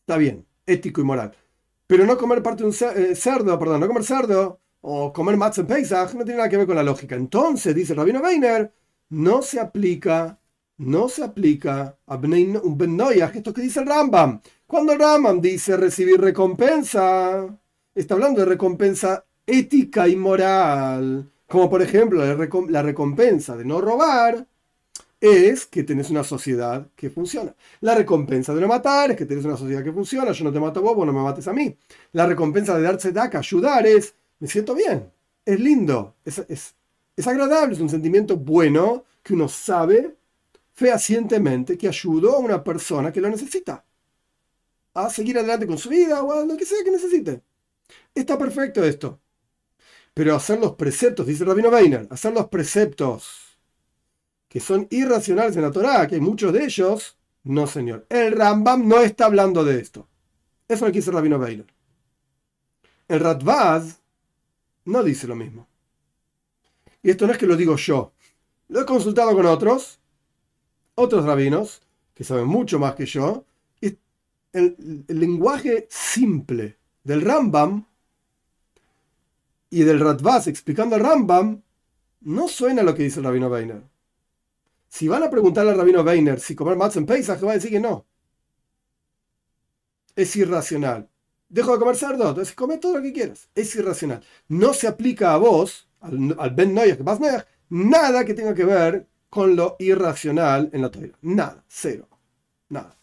Speaker 1: Está bien, ético y moral. Pero no comer parte de un eh, cerdo, perdón, no comer cerdo o comer matzah en Pesach no tiene nada que ver con la lógica. Entonces, dice Rabino Weiner, no se aplica, no se aplica a un Ben esto que dice el Rambam. Cuando el Rambam dice recibir recompensa, está hablando de recompensa ética y moral. Como por ejemplo la recompensa de no robar es que tenés una sociedad que funciona. La recompensa de no matar es que tenés una sociedad que funciona. Yo no te mato a vos, vos no me mates a mí. La recompensa de darse daca, ayudar es, me siento bien, es lindo, es, es, agradable, es un sentimiento bueno que uno sabe fehacientemente que ayudó a una persona que lo necesita a seguir adelante con su vida o a lo que sea que necesite. Está perfecto esto. Pero hacer los preceptos, dice Rabino Weiner, hacer los preceptos que son irracionales en la Torah, que muchos de ellos, no señor. El Rambam no está hablando de esto. Eso lo dice Rabino Beiner. El Radvaz no dice lo mismo. Y esto no es que lo digo yo. Lo he consultado con otros, otros rabinos, que saben mucho más que yo. Y el, lenguaje simple del Rambam y del Radvaz explicando al Rambam no suena a lo que dice el Rabino Beiner. Si van a preguntarle al rabino Weiner si comer matzah en Pesach, va a decir que no. Es irracional. Dejo de comer cerdo, entonces come todo lo que quieras. Es irracional. No se aplica a vos, al, Ben Noyach, que nada que tenga que ver con lo irracional en la Torah. Nada, cero. Nada.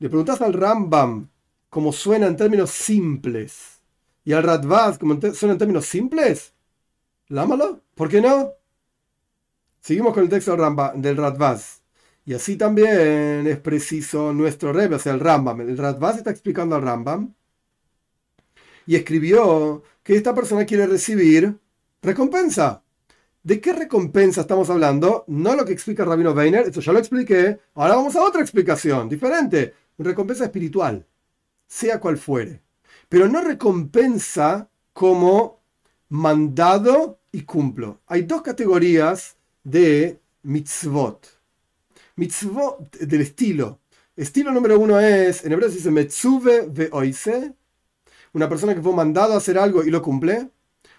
Speaker 1: Le preguntas al Rambam cómo suena en términos simples y al Radvaz cómo suena en términos simples, lámalo. ¿Por qué no? Seguimos con el texto del Radvaz. Y así también es preciso nuestro Rebbe, o sea, el Rambam. El Radvaz está explicando al Rambam y escribió que esta persona quiere recibir recompensa. ¿De qué recompensa estamos hablando? No lo que explica Rabino Weiner, esto ya lo expliqué. Ahora vamos a otra explicación, diferente. Recompensa espiritual, sea cual fuere. Pero no recompensa como mandado y cumplo. Hay dos categorías de mitzvot. Mitzvot del estilo. Estilo número uno es, en hebreo se dice metzuve veoise, una persona que fue mandado a hacer algo y lo cumple.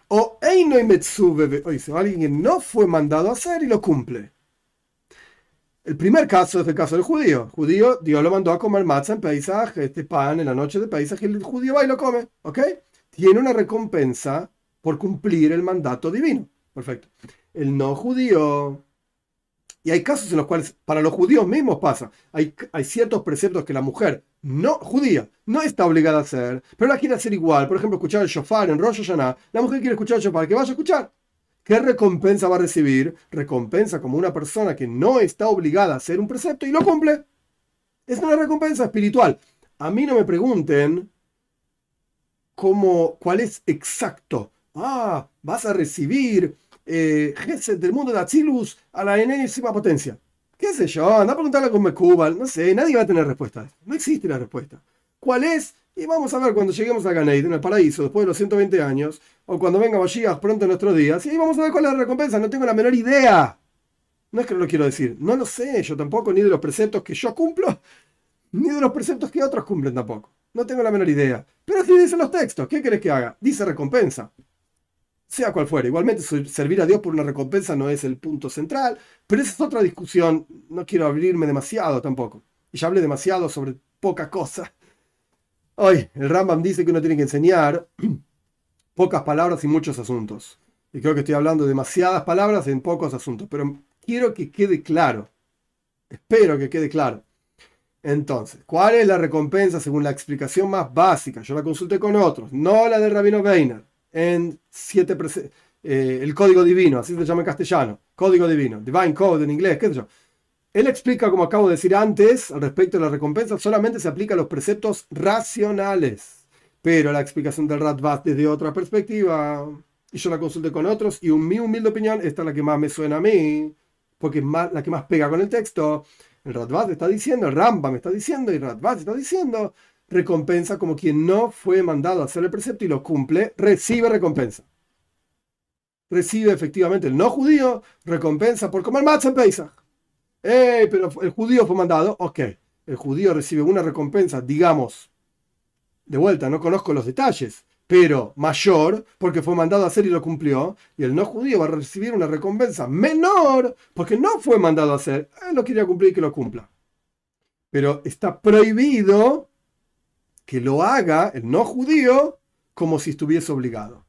Speaker 1: O einoi metzuve veoise, alguien que no fue mandado a hacer y lo cumple. El primer caso es el caso del judío. judío, Dios lo mandó a comer matzah en Pesach, este pan en la noche de y el judío va y lo come. ¿Ok? Tiene una recompensa por cumplir el mandato divino. Perfecto el no judío. Y hay casos en los cuales para los judíos mismos pasa. Hay, hay ciertos preceptos que la mujer no judía no está obligada a hacer, pero la quiere hacer igual. Por ejemplo, escuchar el shofar en Rosh Hashanah. La mujer quiere escuchar el shofar, que vaya a escuchar. ¿Qué recompensa va a recibir? Recompensa como una persona que no está obligada a hacer un precepto y lo cumple. Es una recompensa espiritual. A mí no me pregunten cómo, cuál es exacto. Ah, vas a recibir eh, del mundo de Atzilus a la enésima potencia. ¿Qué sé yo? Anda a preguntarle con Mekubal. No sé, nadie va a tener respuesta. No existe la respuesta. ¿Cuál es? Y vamos a ver cuando lleguemos a Ganeid, en el paraíso, después de los 120 años, o cuando venga Mashiach pronto en nuestros días, y vamos a ver cuál es la recompensa. No tengo la menor idea. No es que no lo quiero decir. No lo sé yo tampoco, ni de los preceptos que yo cumplo, ni de los preceptos que otros cumplen tampoco. No tengo la menor idea. Pero así dicen los textos. ¿Qué querés que haga? Dice recompensa sea cual fuera. Igualmente, servir a Dios por una recompensa no es el punto central, pero esa es otra discusión. No quiero abrirme demasiado tampoco. Y ya hablé demasiado sobre poca cosa. Hoy, el Rambam dice que uno tiene que enseñar pocas palabras y muchos asuntos. Y creo que estoy hablando de demasiadas palabras en pocos asuntos, pero quiero que quede claro. Espero que quede claro. Entonces, ¿cuál es la recompensa según la explicación más básica? Yo la consulté con otros, no la del Rabino Weiner en siete eh, el código divino, así se llama en castellano, código divino, divine code en inglés, qué sé yo. Él explica, como acabo de decir antes, al respecto de la recompensa, solamente se aplica a los preceptos racionales. Pero la explicación del Radbaz desde otra perspectiva, y yo la consulté con otros, y un, mi humilde opinión, esta es la que más me suena a mí, porque es más, la que más pega con el texto. El Radbaz está diciendo, el Rambam está diciendo, y el Radbaz está diciendo, recompensa como quien no fue mandado a hacer el precepto y lo cumple, recibe recompensa. Recibe efectivamente el no judío recompensa por comer matzah en Pesach. ¡Ey! Pero el judío fue mandado. Ok, el judío recibe una recompensa, digamos, de vuelta, no conozco los detalles, pero mayor porque fue mandado a hacer y lo cumplió. Y el no judío va a recibir una recompensa menor porque no fue mandado a hacer. Él lo quería cumplir y que lo cumpla. Pero está prohibido que lo haga el no judío como si estuviese obligado.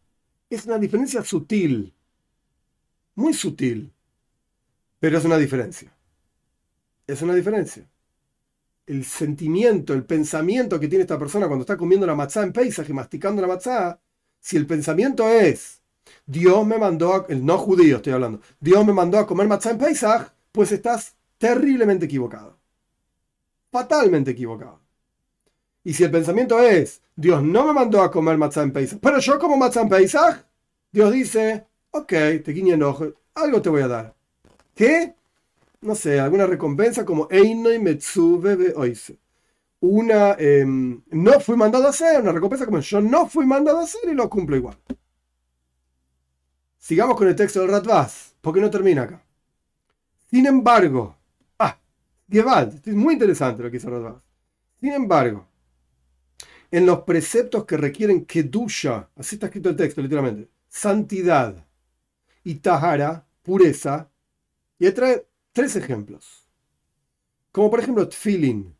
Speaker 1: Es una diferencia sutil, muy sutil, pero es una diferencia. Es una diferencia. El sentimiento, el pensamiento que tiene esta persona cuando está comiendo la matzá en paisaje, masticando la matzá, si el pensamiento es, Dios me mandó, a, el no judío estoy hablando, Dios me mandó a comer matzá en paisaje, pues estás terriblemente equivocado. Fatalmente equivocado. Y si el pensamiento es, Dios no me mandó a comer matzah en Pesach, pero yo como matzah en Pesach, Dios dice, ok, te guiñe enojo, algo te voy a dar. ¿Qué? No sé, alguna recompensa como Einoi Metsube Oise. Una, em, no fui mandado a hacer, una recompensa como yo no fui mandado a hacer y lo cumplo igual. Sigamos con el texto del Ratvaz, porque no termina acá. Sin embargo, ah, Gewalt, es muy interesante lo que hizo Ratvaz. Sin embargo, en los preceptos que requieren kedusha, así está escrito el texto literalmente, santidad y tahara, pureza, y trae tres ejemplos. Como por ejemplo tefilin.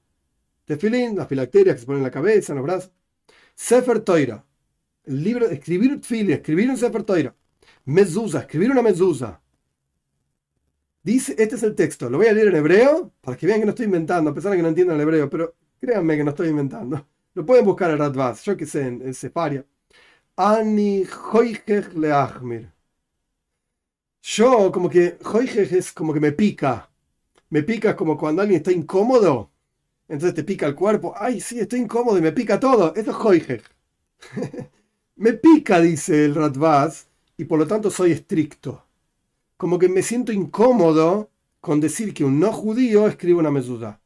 Speaker 1: Tefilin, las filacterias que se ponen en la cabeza, en los brazos. Sefer Toira, el libro, escribir tefilin, escribir un Sefer Toira. Mezuzah, escribir una mezuzah. Dice, este es el texto, lo voy a leer en hebreo, para que vean que no estoy inventando, a pesar de que no entiendan el hebreo, pero créanme que no estoy inventando. Lo pueden buscar en Radvaz, yo que sé, en, en. Ani le Yo, como que, Joijej es como que me pica. Me pica como cuando alguien está incómodo. Entonces te pica el cuerpo. Ay, sí, estoy incómodo y me pica todo. Esto es Joijej. me pica, dice el Radvaz, y por lo tanto soy estricto. Como que me siento incómodo con decir que un no judío escribe una mesuda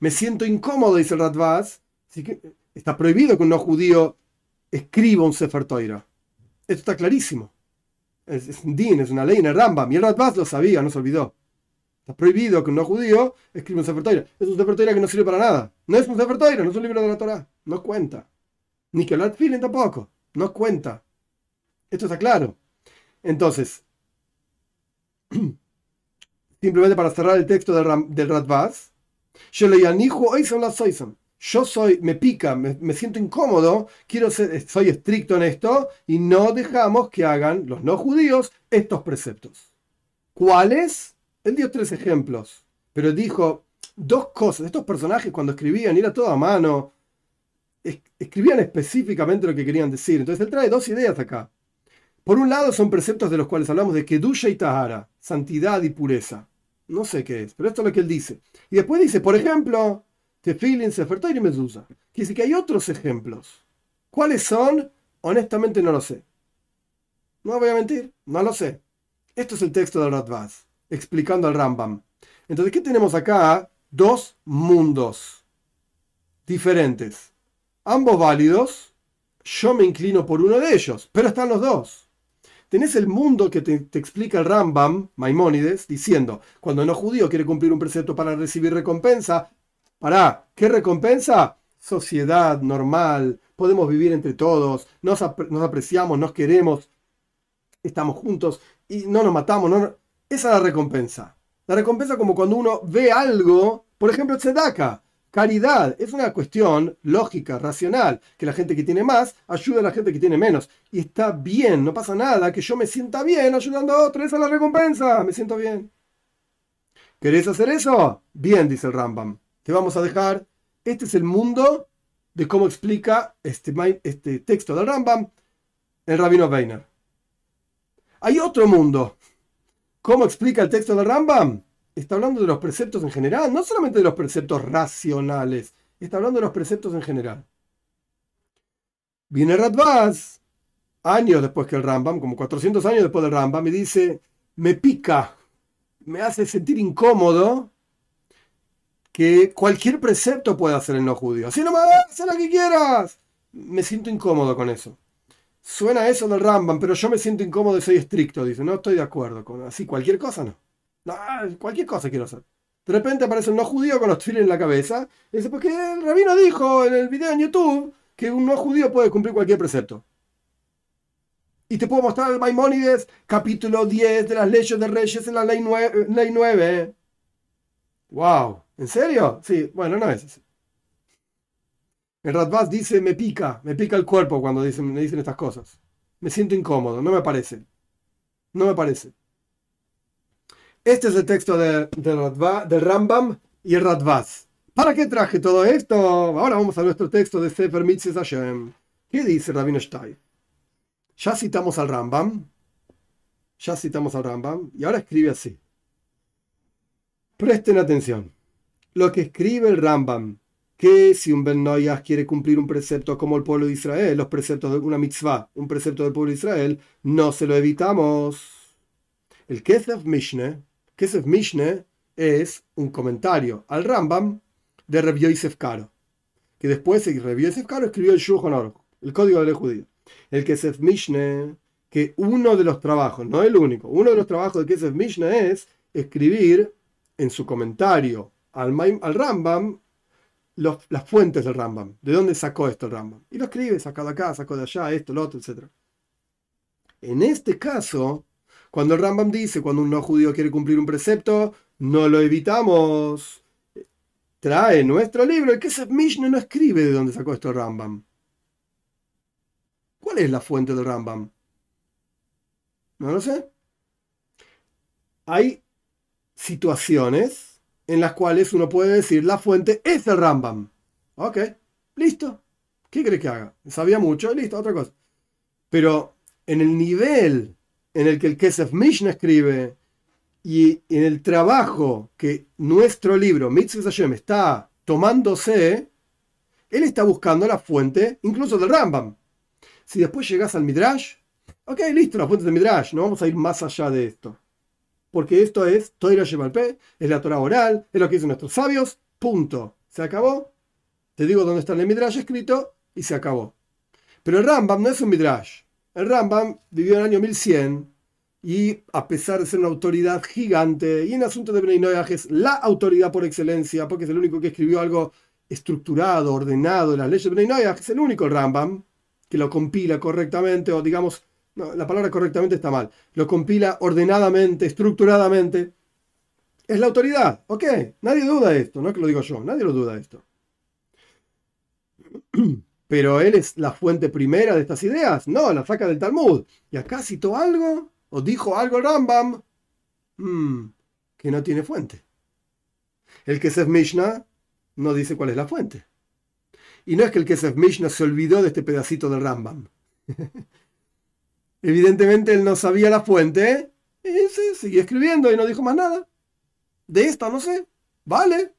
Speaker 1: me siento incómodo, dice el Radvaz, que está prohibido que un no judío escriba un Sefer Toira. Esto está clarísimo. Es, un din, es una ley en el Rambam. Y el Radvaz lo sabía, no se olvidó. Está prohibido que un no judío escriba un Sefer Toira. Es un Sefer Toira que no sirve para nada. No es un Sefer Toira, no es un libro de la Torah. No cuenta. Ni que el Feeling tampoco. No cuenta. Esto está claro. Entonces, simplemente para cerrar el texto del, Radvaz, yo soy, me pica, me, siento incómodo, quiero ser, soy estricto en esto y no dejamos que hagan los no judíos estos preceptos. ¿Cuáles? Él dio tres ejemplos, pero dijo dos cosas. Estos personajes cuando escribían, era todo a mano, escribían específicamente lo que querían decir. Entonces él trae dos ideas acá. Por un lado son preceptos de los cuales hablamos de Kedusha y Tahara, santidad y pureza. No sé qué es, pero esto es lo que él dice. Y después dice, por ejemplo, Tefilin, Sefer y Medusa. Que dice que hay otros ejemplos. ¿Cuáles son? Honestamente no lo sé. No voy a mentir, no lo sé. Esto es el texto del Radvaz, explicando al Rambam. Entonces, ¿qué tenemos acá? Dos mundos diferentes. Ambos válidos. Yo me inclino por uno de ellos, pero están los dos tenés el mundo que te, explica el Rambam, Maimónides, diciendo, cuando no judío quiere cumplir un precepto para recibir recompensa, ¿para qué recompensa? Sociedad normal, podemos vivir entre todos, nos, apreciamos, nos queremos, estamos juntos y no nos matamos. Esa es la recompensa. La recompensa como cuando uno ve algo, por ejemplo, tzedaka. Caridad es una cuestión lógica, racional, que la gente que tiene más ayuda a la gente que tiene menos. Y está bien, no pasa nada, que yo me sienta bien ayudando a otro, esa es la recompensa, me siento bien. ¿Querés hacer eso? Bien, dice el Rambam. Te vamos a dejar. Este es el mundo de cómo explica este, este texto del Rambam el Rabino Weiner. Hay otro mundo. ¿Cómo explica el texto del Rambam? Está hablando de los preceptos en general, no solamente de los preceptos racionales, está hablando de los preceptos en general. Viene Radbaz, años después que el Rambam, como 400 años después del Rambam, y dice, me pica, me hace sentir incómodo que cualquier precepto pueda hacer el no judío. Así nomás, haz lo que quieras. Me siento incómodo con eso. Suena eso del Rambam, pero yo me siento incómodo y soy estricto. Dice, no estoy de acuerdo con así. Cualquier cosa no. No cualquier cosa quiero hacer. De repente aparece un no judío con los files en la cabeza. Y dice, porque el rabino dijo en el video en YouTube que un no judío puede cumplir cualquier precepto. Y te puedo mostrar el Maimónides, capítulo 10 de las leyes de reyes en la ley 9. Ley 9. ¡Wow! ¿En serio? Sí, bueno, no es así. El Radbaz dice, me pica, me pica el cuerpo cuando dicen, me dicen estas cosas. Me siento incómodo, no me parece. No me parece. Este es el texto de, del Rambam y el Radbaz. ¿Para qué traje todo esto? Ahora vamos a nuestro texto de Sefer Mitzvah Hashem. ¿Qué dice Rabino Stein? Ya citamos al Rambam. Ya citamos al Rambam. Y ahora escribe así. Presten atención. Lo que escribe el Rambam, que si un Ben Noyah quiere cumplir un precepto como el pueblo de Israel, los preceptos de una mitzvah, un precepto del pueblo de Israel, no se lo evitamos. El Kesef Mishneh, Kesef Mishneh es un comentario al Rambam de Rabbi Yosef Karo, que después Rabbi Yosef Karo escribió el Shulchan Aruch, el código de la judío. El Kesef Mishneh, que uno de los trabajos, no el único, uno de los trabajos de Kesef Mishneh es escribir en su comentario al, al Rambam las fuentes del Rambam, de dónde sacó esto el Rambam. Y lo escribe, sacó de acá, sacó de allá, esto, lo otro, etc. En este caso, cuando el Rambam dice, cuando un no judío quiere cumplir un precepto, no lo evitamos. Trae nuestro libro, el es Mishnah no escribe de dónde sacó esto Rambam. ¿Cuál es la fuente del Rambam? No lo sé. Hay situaciones en las cuales uno puede decir la fuente es el Rambam. Ok, listo. ¿Qué cree que haga? Sabía mucho, listo, otra cosa. Pero en el nivel en el que el Kesef Mishnah escribe y en el trabajo que nuestro libro, Mitzvah Hashem, está tomándose, él está buscando la fuente incluso del Rambam. Si después llegas al Midrash, ok, listo, la fuente del Midrash, no vamos a ir más allá de esto. Porque esto es Toira Shemalpe, es la Torah oral, es lo que dicen nuestros sabios, punto. ¿Se acabó? Te digo dónde está el Midrash escrito y se acabó. Pero el Rambam no es un Midrash. El Rambam vivió en el año 1100 y a pesar de ser una autoridad gigante y en asuntos de es la autoridad por excelencia porque es el único que escribió algo estructurado, ordenado de las leyes de Bnei es el único Rambam que lo compila correctamente, o digamos, la palabra correctamente está mal, lo compila ordenadamente, estructuradamente, es la autoridad. Ok, nadie duda esto, no es que lo digo yo, nadie lo duda esto. Pero él es la fuente primera de estas ideas. No, la saca del Talmud. Y acá citó algo, o dijo algo el Rambam, hmm, que no tiene fuente. El es Mishnah no dice cuál es la fuente. Y no es que el Kesef Mishnah se olvidó de este pedacito del Rambam. Evidentemente él no sabía la fuente y se siguió escribiendo y no dijo más nada. De esta no sé. Vale.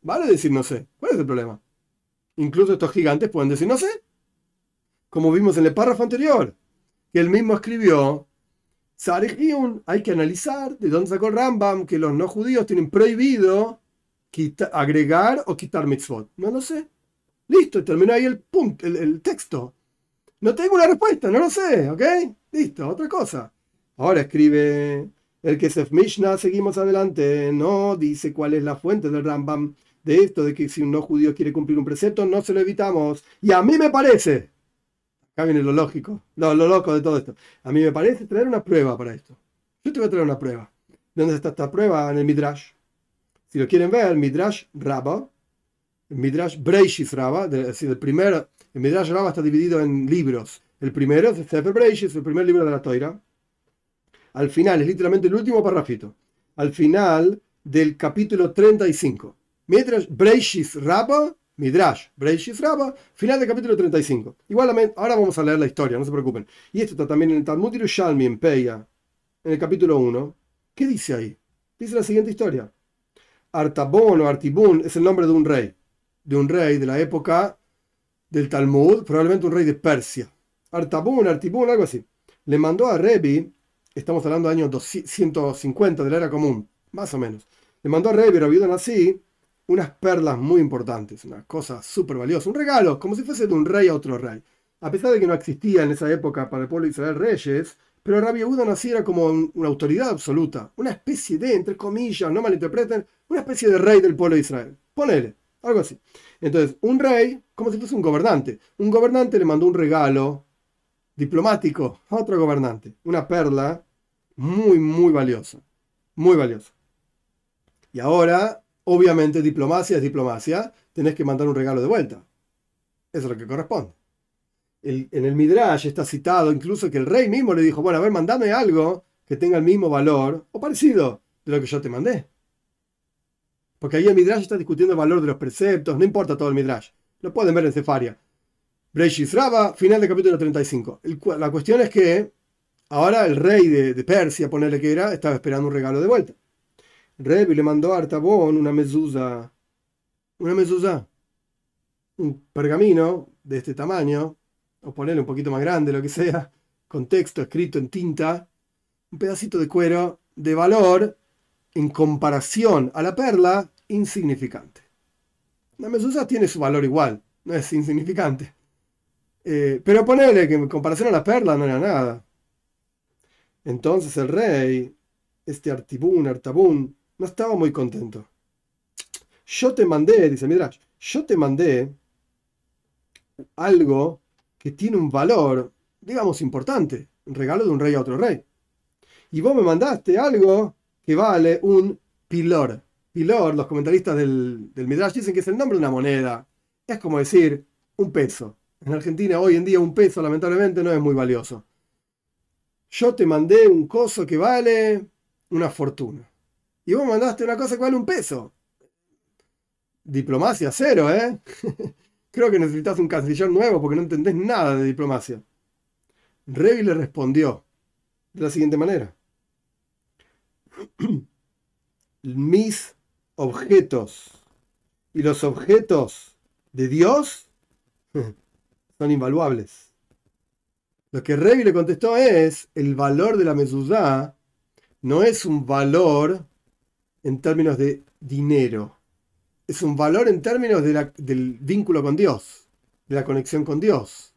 Speaker 1: Vale decir no sé. ¿Cuál es el problema? Incluso estos gigantes pueden decir no sé. Como vimos en el párrafo anterior, que él mismo escribió, hay que analizar de dónde sacó Rambam que los no judíos tienen prohibido agregar o quitar mitzvot. No lo sé. Listo, terminó ahí el punto, el, texto. No tengo una respuesta, no lo sé, ¿ok? Listo, otra cosa. Ahora escribe el que Kesef Mishnah, seguimos adelante, no dice cuál es la fuente del Rambam de esto, de que si un no judío quiere cumplir un precepto, no se lo evitamos. Y a mí me parece, acá viene lo lógico, lo, lo loco de todo esto, a mí me parece traer una prueba para esto. Yo te voy a traer una prueba. ¿Dónde está esta prueba? En el Midrash. Si lo quieren ver, el Midrash Rabba, el Midrash Breishis Rabba, es decir, el primero, el Midrash Rabba está dividido en libros. El primero es el Sefer Breishis, el primer libro de la Toira. Al final, es literalmente el último parrafito. Al final del capítulo 35. Midrash Breishis Rabba, Midrash Breishis Rabba, final del capítulo 35. Igualmente, ahora vamos a leer la historia, no se preocupen. Y esto está también en el Talmud Yerushalmi, en Peya, en el capítulo 1. ¿Qué dice ahí? Dice la siguiente historia. Artabón o Artibún es el nombre de un rey de un rey de la época del Talmud, probablemente un rey de Persia. Artabun, Artibun, algo así. Le mandó a Rebi, estamos hablando de años 250 de la era común, más o menos. Le mandó a Rebi, Rabiudan así, unas perlas muy importantes, una cosa súper valiosa, un regalo, como si fuese de un rey a otro rey. A pesar de que no existía en esa época para el pueblo de Israel reyes, pero Rabbi Uda así era como una autoridad absoluta, una especie de, entre comillas, no malinterpreten, una especie de rey del pueblo de Israel. Ponele, algo así. Entonces, un rey, como si fuese un gobernante. Un gobernante le mandó un regalo diplomático a otro gobernante, una perla muy, muy valiosa, muy valiosa. Y ahora, obviamente, diplomacia es diplomacia, tenés que mandar un regalo de vuelta. Eso es lo que corresponde en el Midrash está citado incluso que el rey mismo le dijo, bueno, a ver, mandame algo que tenga el mismo valor o parecido de lo que yo te mandé. Porque ahí el Midrash está discutiendo el valor de los preceptos, no importa todo el Midrash. Lo pueden ver en Cefaria. Breishis Raba, final del capítulo 35. la cuestión es que ahora el rey de, Persia, ponerle que era, estaba esperando un regalo de vuelta. Rebi le mandó a Artabón una mezusa, una mezusa, un pergamino de este tamaño, o ponerle un poquito más grande, lo que sea, con texto escrito en tinta, un pedacito de cuero de valor en comparación a la perla insignificante. La mesusa tiene su valor igual, no es insignificante. Eh, pero ponerle que en comparación a la perla no era nada. Entonces el rey, este Artibún, Artabún, no estaba muy contento. Yo te mandé, dice Midrash, yo te mandé algo que tiene un valor, digamos, importante, un regalo de un rey a otro rey. Y vos me mandaste algo que vale un pilor. Pilor, los comentaristas del, del Midrash dicen que es el nombre de una moneda. Es como decir un peso. En Argentina hoy en día un peso lamentablemente no es muy valioso. Yo te mandé un coso que vale una fortuna. Y vos mandaste una cosa que vale un peso. Diplomacia cero, ¿eh? Creo que necesitas un canciller nuevo porque no entendés nada de diplomacia. Revi le respondió de la siguiente manera. Mis objetos y los objetos de Dios son invaluables. Lo que Revi le contestó es, el valor de la mezuzá no es un valor en términos de dinero es un valor en términos del vínculo con Dios, de la conexión con Dios.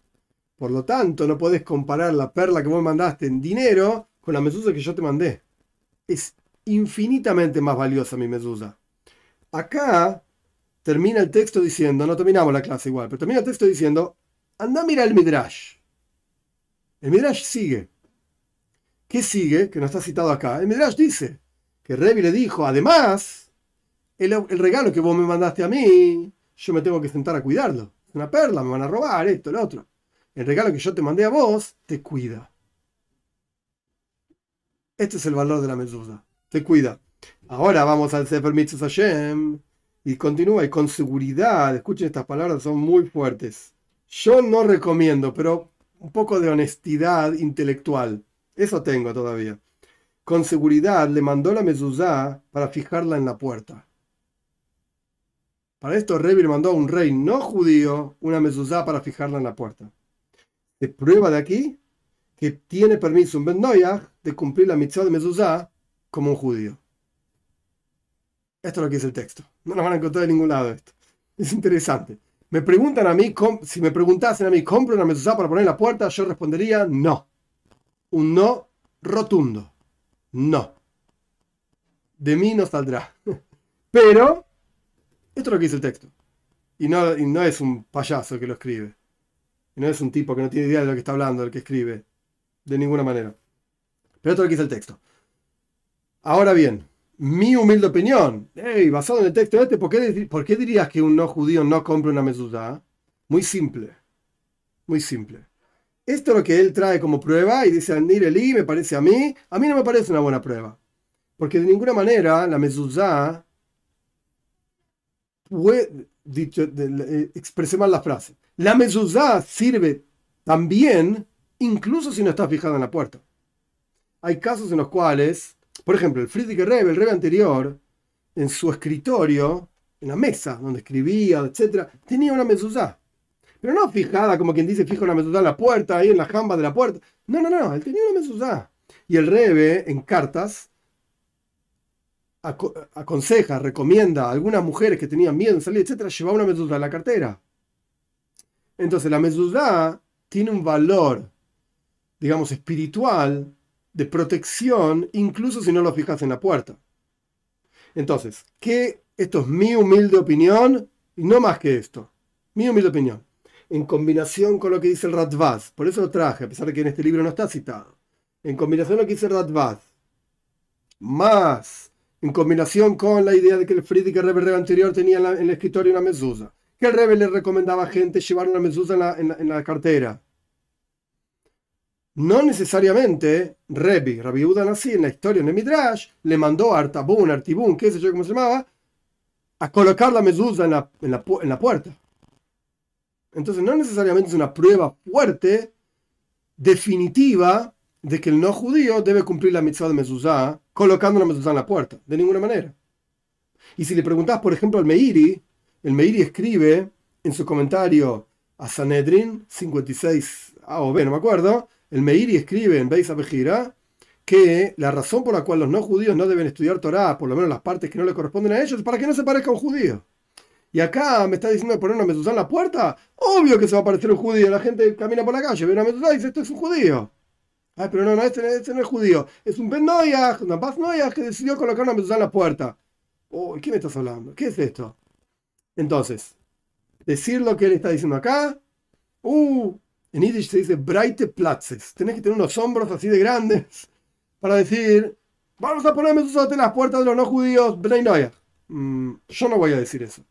Speaker 1: Por lo tanto, no podés comparar la perla que vos mandaste en dinero con la mesusa que yo te mandé. Es infinitamente más valiosa mi mesusa. Acá termina el texto diciendo, no terminamos la clase igual, pero termina el texto diciendo, anda mira el Midrash. El Midrash sigue. ¿Qué sigue? Que no está citado acá. El Midrash dice que Revi le dijo, además, el, regalo que vos me mandaste a mí, yo me tengo que sentar a cuidarlo. Es una perla, me van a robar, esto, lo otro. El regalo que yo te mandé a vos, te cuida. Este es el valor de la mezuzá. Te cuida. Ahora vamos al Sefer Mitzvah Hashem. Y continúa y con seguridad. Escuchen estas palabras, son muy fuertes. Yo no recomiendo, pero un poco de honestidad intelectual. Eso tengo todavía. Con seguridad le mandó la mezuzá para fijarla en la puerta. Para esto, Revi le mandó a un rey no judío una mezuzá para fijarla en la puerta. Se prueba de aquí que tiene permiso un Ben de cumplir la mitzvah de mezuzá como un judío. Esto es lo que dice el texto. No nos van a encontrar de ningún lado esto. Es interesante. Me preguntan a mí, si me preguntasen a mí, ¿compro una mezuzá para poner en la puerta? Yo respondería no. Un no rotundo. No. De mí no saldrá. Pero esto es lo que dice el texto. Y no, es un payaso que lo escribe. Y no es un tipo que no tiene idea de lo que está hablando, el que escribe. De ninguna manera. Pero esto es lo que dice el texto. Ahora bien, mi humilde opinión, basado en el texto este, ¿por qué, ¿por qué dirías que un no judío no compra una mezuzá? Muy simple. Muy simple. Esto es lo que él trae como prueba y dice, Eli, me parece a mí, a mí no me parece una buena prueba. Porque de ninguna manera la mezuzá dicho, eh, expresé mal la frase. La mezuzá sirve también, incluso si no está fijada en la puerta. Hay casos en los cuales, por ejemplo, el Friedrich Rebbe, el Rebbe anterior, en su escritorio, en la mesa donde escribía, etc., tenía una mezuzá. Pero no fijada, como quien dice, fija una mezuzá en la puerta, ahí en la jamba de la puerta. No, no, no, él tenía una mezuzá. Y el Rebe, en cartas, aconseja, recomienda a algunas mujeres que tenían miedo en salir, etcétera, llevar una mezuzá en la cartera. Entonces, la mezuzá tiene un valor, digamos, espiritual de protección, incluso si no lo fijas en la puerta. Entonces, ¿qué? Esto es mi humilde opinión y no más que esto. Mi humilde opinión. En combinación con lo que dice el Radvaz, por eso lo traje, a pesar de que en este libro no está citado. En combinación con lo que dice el Radvaz, más en combinación con la idea de que el Friedrich Rebbe anterior tenía en, el escritorio una mezuzá, que el Rebbe le recomendaba a gente llevar una mezuzá en la cartera no necesariamente Rebi, Rabbi Uda así en la historia en el Midrash, le mandó a Artabun, Artibun, qué sé yo cómo se llamaba, a colocar la mezuzá en la, en, la, puerta. Entonces no necesariamente es una prueba fuerte, definitiva, de que el no judío debe cumplir la mitzvah de mezuzá colocando la mezuzá en la puerta, de ninguna manera. Y si le preguntas, por ejemplo, al Meiri, el Meiri escribe en su comentario a Sanedrin 56 A o B, no me acuerdo, el Meiri escribe en Beis Abejira que la razón por la cual los no judíos no deben estudiar Torah, por lo menos las partes que no le corresponden a ellos, es para que no se parezca a un judío. Y acá me está diciendo de poner una mezuzá en la puerta. Obvio que se va a parecer un judío. La gente camina por la calle, ve una mezuzá y dice, esto es un judío. Ay, pero no, no, este, este no es judío. Es un Ben una Baz Noyaj que decidió colocar una mezuzá en la puerta. Oh, ¿Qué me estás hablando? ¿Qué es esto? Entonces, decir lo que él está diciendo acá, uh, en Yiddish se dice breite platzes. Tenés que tener unos hombros así de grandes para decir, vamos a ponerme en las puertas de los no judíos, mm, yo no voy a decir eso.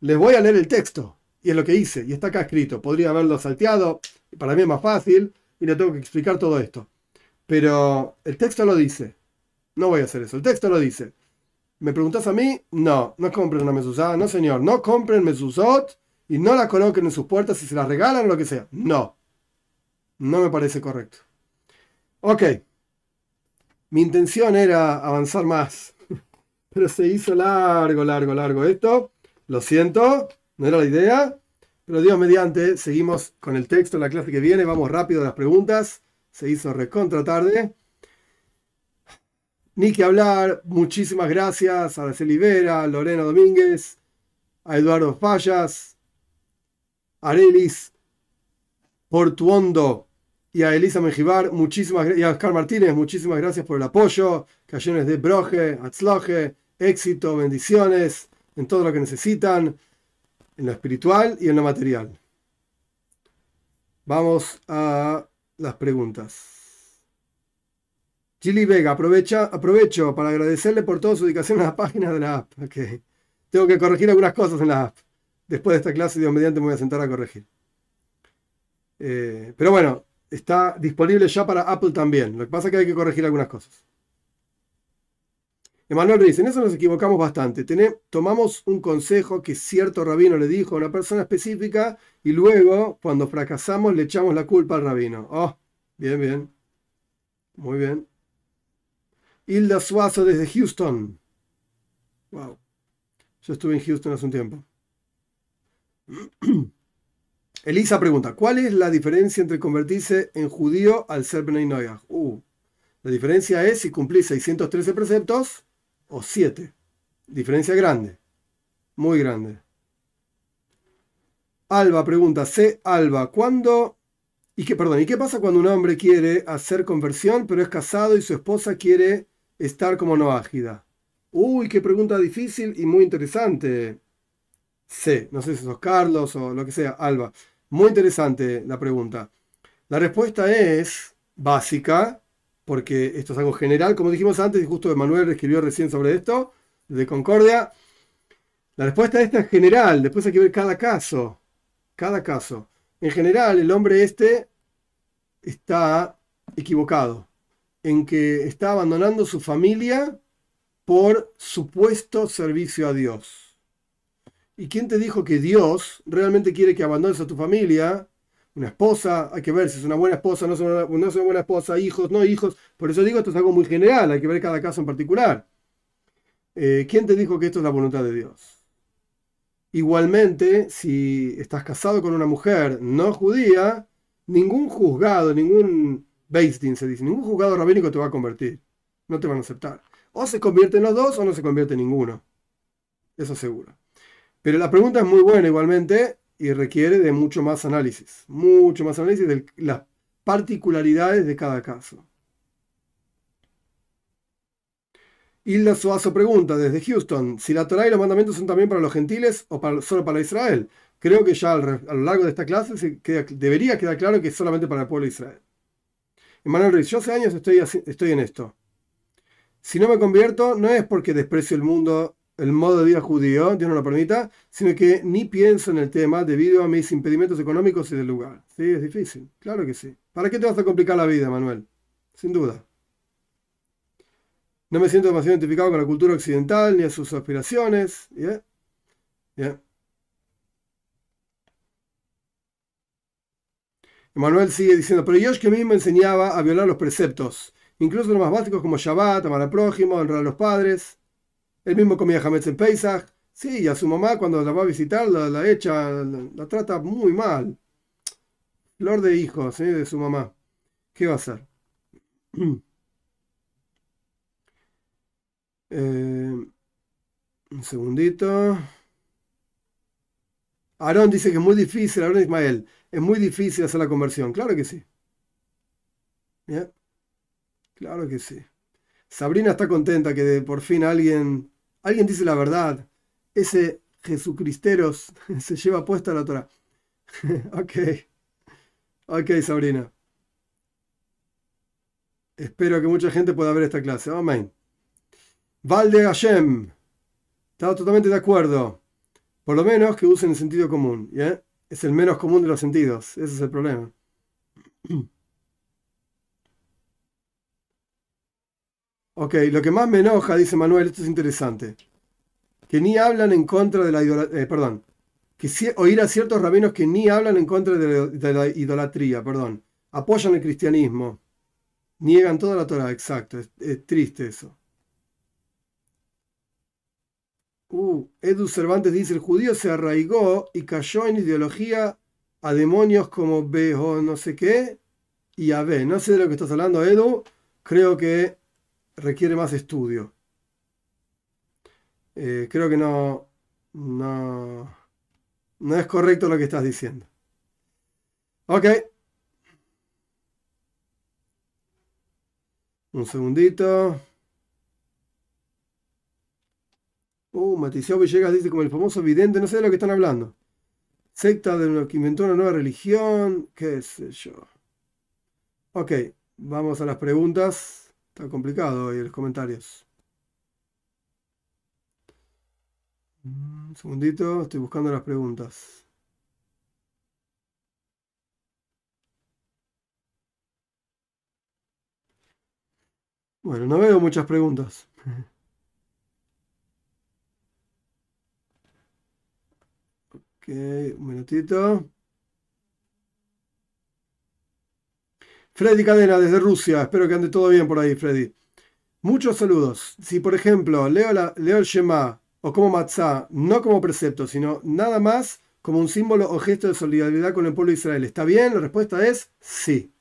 Speaker 1: Les voy a leer el texto. Y es lo que hice. Y está acá escrito. Podría haberlo salteado. Para mí es más fácil. Y no tengo que explicar todo esto. Pero el texto lo dice. No voy a hacer eso. El texto lo dice. ¿Me preguntas a mí? No, no compren una mezuzá. No, señor. No compren mezuzot y no la coloquen en sus puertas y se la regalan o lo que sea. No. No me parece correcto. Ok. Mi intención era avanzar más. Pero se hizo largo, largo, largo esto. Lo siento. No era la idea. Pero Dios mediante, seguimos con el texto en la clase que viene. Vamos rápido a las preguntas. Se hizo recontra tarde. Ni que hablar. Muchísimas gracias a Araceli Vera, Lorena Domínguez, a Eduardo Fallas, Arelis Portuondo y a Elisa Mejibar, muchísimas y a Oscar Martínez, muchísimas gracias por el apoyo, cayones de broje, atzloje, éxito, bendiciones en todo lo que necesitan, en lo espiritual y en lo material. Vamos a las preguntas. Gili Vega, aprovecha, aprovecho para agradecerle por toda su dedicación a las páginas de la app. Tengo que corregir algunas cosas en la app después de esta clase, Dios mediante, me voy a sentar a corregir. Eh, pero bueno, está disponible ya para Apple también. Lo que pasa es que hay que corregir algunas cosas. Emanuel dice, en eso nos equivocamos bastante. tomamos un consejo que cierto rabino le dijo a una persona específica y luego, cuando fracasamos, le echamos la culpa al rabino. Oh, bien, bien. Muy bien. Hilda Suazo desde Houston. Wow. Yo estuve en Houston hace un tiempo. Elisa pregunta, ¿cuál es la diferencia entre convertirse en judío al ser Bnei Uh, la diferencia es si cumplís 613 preceptos o 7. Diferencia grande, muy grande. Alba pregunta, C. Alba, ¿cuándo y qué, perdón, ¿y qué pasa cuando un hombre quiere hacer conversión pero es casado y su esposa quiere estar como no ágida? Uy, qué pregunta difícil y muy interesante. C. No sé si sos Carlos o lo que sea, Alba. Muy interesante la pregunta. La respuesta es básica, porque esto es algo general, como dijimos antes, y justo Manuel escribió recién sobre esto, de Concordia. La respuesta esta es general, después hay que ver cada caso. Cada caso. En general, el hombre este está equivocado en que está abandonando su familia por supuesto servicio a Dios. ¿Y quién te dijo que Dios realmente quiere que abandones a tu familia? Una esposa, hay que ver si es una buena esposa, no es una, no es una buena esposa, hijos, no hijos. Por eso digo, esto es algo muy general, hay que ver cada caso en particular. Eh, ¿Quién te dijo que esto es la voluntad de Dios? Igualmente, si estás casado con una mujer no judía, ningún juzgado, ningún Beisdin se dice, ningún juzgado rabínico te va a convertir. No te van a aceptar. O se convierten los dos o no se convierte ninguno. Eso seguro. Pero la pregunta es muy buena igualmente y requiere de mucho más análisis. Mucho más análisis de las particularidades de cada caso. Hilda Suazo pregunta desde Houston si la Torah y los mandamientos son también para los gentiles o solo para Israel. Creo que ya a lo largo de esta clase debería quedar claro que es solamente para el pueblo de Israel. Emanuel Ruiz, yo hace años estoy, estoy en esto. Si no me convierto, no es porque desprecio el mundo, el modo de vida judío, Dios no lo permita, sino que ni pienso en el tema debido a mis impedimentos económicos y del lugar. Sí, es difícil, claro que sí. ¿Para qué te vas a complicar la vida, Manuel? Sin duda. No me siento demasiado identificado con la cultura occidental ni a sus aspiraciones. ¿Yeah? Emanuel sigue diciendo, pero Yosh que me enseñaba a violar los preceptos, incluso los más básicos como Shabbat, amar al prójimo, honrar a los padres. Él mismo comía Hametz en Pesach. Sí, y a su mamá cuando la va a visitar la, echa, la, trata muy mal. Flor de hijos ¿sí? de su mamá. ¿Qué va a hacer? Eh, un segundito. Aarón dice que es muy difícil, Aarón Ismael, es muy difícil hacer la conversión. Claro que sí. Claro que sí. Sabrina está contenta que por fin alguien, alguien dice la verdad. Ese Jesucristeros se lleva puesta la Torah. ok. Ok, Sabrina. Espero que mucha gente pueda ver esta clase. Amén. Valde Hashem. Estaba totalmente de acuerdo. Por lo menos que usen el sentido común. Es el menos común de los sentidos. Ese es el problema. Ok, lo que más me enoja, dice Manuel, esto es interesante. Que ni hablan en contra de la idolatría. Eh, perdón. Que oír a ciertos rabinos que ni hablan en contra de la, idolatría, perdón. Apoyan el cristianismo. Niegan toda la Torah, exacto. es triste eso. Uh, Edu Cervantes dice, el judío se arraigó y cayó en ideología a demonios como B o no sé qué y a B. No sé de lo que estás hablando, Edu. Creo que requiere más estudio. Eh, creo que no, no, no es correcto lo que estás diciendo. Ok. Un segundito. Uh, Maticiao Villegas dice como el famoso vidente, no sé de lo que están hablando. Secta de lo que inventó una nueva religión, qué sé yo. Ok, vamos a las preguntas. Está complicado hoy los comentarios. Un segundito, estoy buscando las preguntas. Bueno, no veo muchas preguntas. un minutito. Freddy Cadena desde Rusia. Espero que ande todo bien por ahí, Freddy. Muchos saludos. Si, por ejemplo, leo, la, leo el Shema o como Matzah, no como precepto, sino nada más como un símbolo o gesto de solidaridad con el pueblo de Israel, ¿está bien? La respuesta es sí.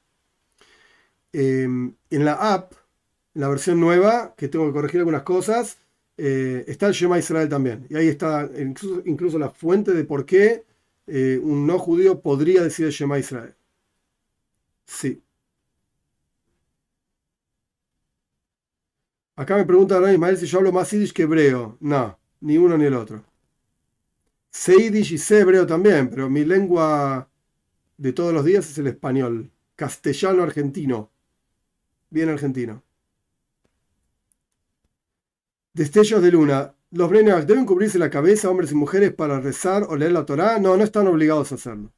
Speaker 1: Em, en la app, en la versión nueva, que tengo que corregir algunas cosas, eh, está el Shema Israel también. Y ahí está incluso, la fuente de por qué eh, un no judío podría decir el Shema Israel. Sí. Acá me pregunta Ismael si yo hablo más yiddish que hebreo. No, ni uno ni el otro. Sé yiddish y sé hebreo también, pero mi lengua de todos los días es el español. Castellano argentino. Bien argentino. Destellos de luna. ¿Los Brenner deben cubrirse la cabeza, hombres y mujeres, para rezar o leer la Torá? No, no están obligados a hacerlo.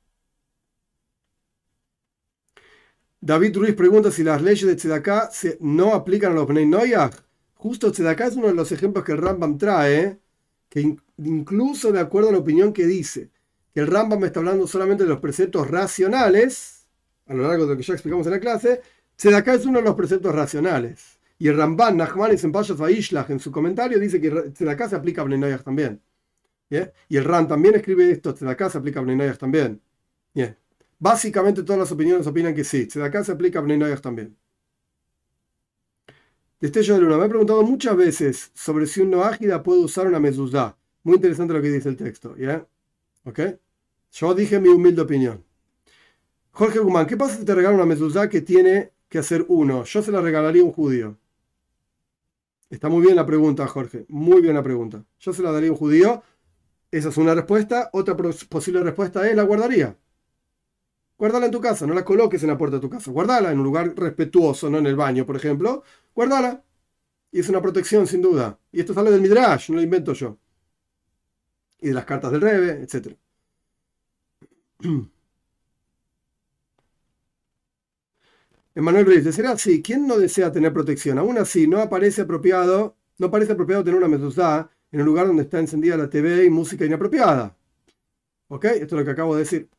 Speaker 1: David Ruiz pregunta si las leyes de Tzedaká no aplican a los Bnei. Justo Tzedaká es uno de los ejemplos que el Rambam trae, que incluso de acuerdo a la opinión que dice, que el Rambam está hablando solamente de los preceptos racionales, a lo largo de lo que ya explicamos en la clase, Tzedaká es uno de los preceptos racionales. Y el Ramban Nachmanis en Payas Vaishlach en su comentario dice que acá se aplica a Bnei también. Y el RAN también escribe esto, acá se aplica a Bnei también. Básicamente todas las opiniones opinan que sí, acá se aplica a Bnei también. Destello de Luna, me he preguntado muchas veces sobre si un noágida puede usar una mezuzá. Muy interesante lo que dice el texto, ¿ya? ¿Ok? Yo dije mi humilde opinión. Jorge Guzmán, ¿qué pasa si te regalo una mezuzá que tiene que hacer uno? Yo se la regalaría a un judío. Está muy bien la pregunta, Jorge. Muy bien la pregunta. Yo se la daría a un judío. Esa es una respuesta. Otra posible respuesta es la guardaría. Guardala en tu casa, no la coloques en la puerta de tu casa. Guardala en un lugar respetuoso, no en el baño, por ejemplo. Guardala. Y es una protección, sin duda. Y esto sale del Midrash, no lo invento yo. Y de las cartas del Rebe, etc. Emanuel Ruiz, ¿será así? ¿Quién no desea tener protección? Aún así, no aparece apropiado, no parece apropiado tener una mezuzá en un lugar donde está encendida la TV y música inapropiada. ¿Ok? Esto es lo que acabo de decir.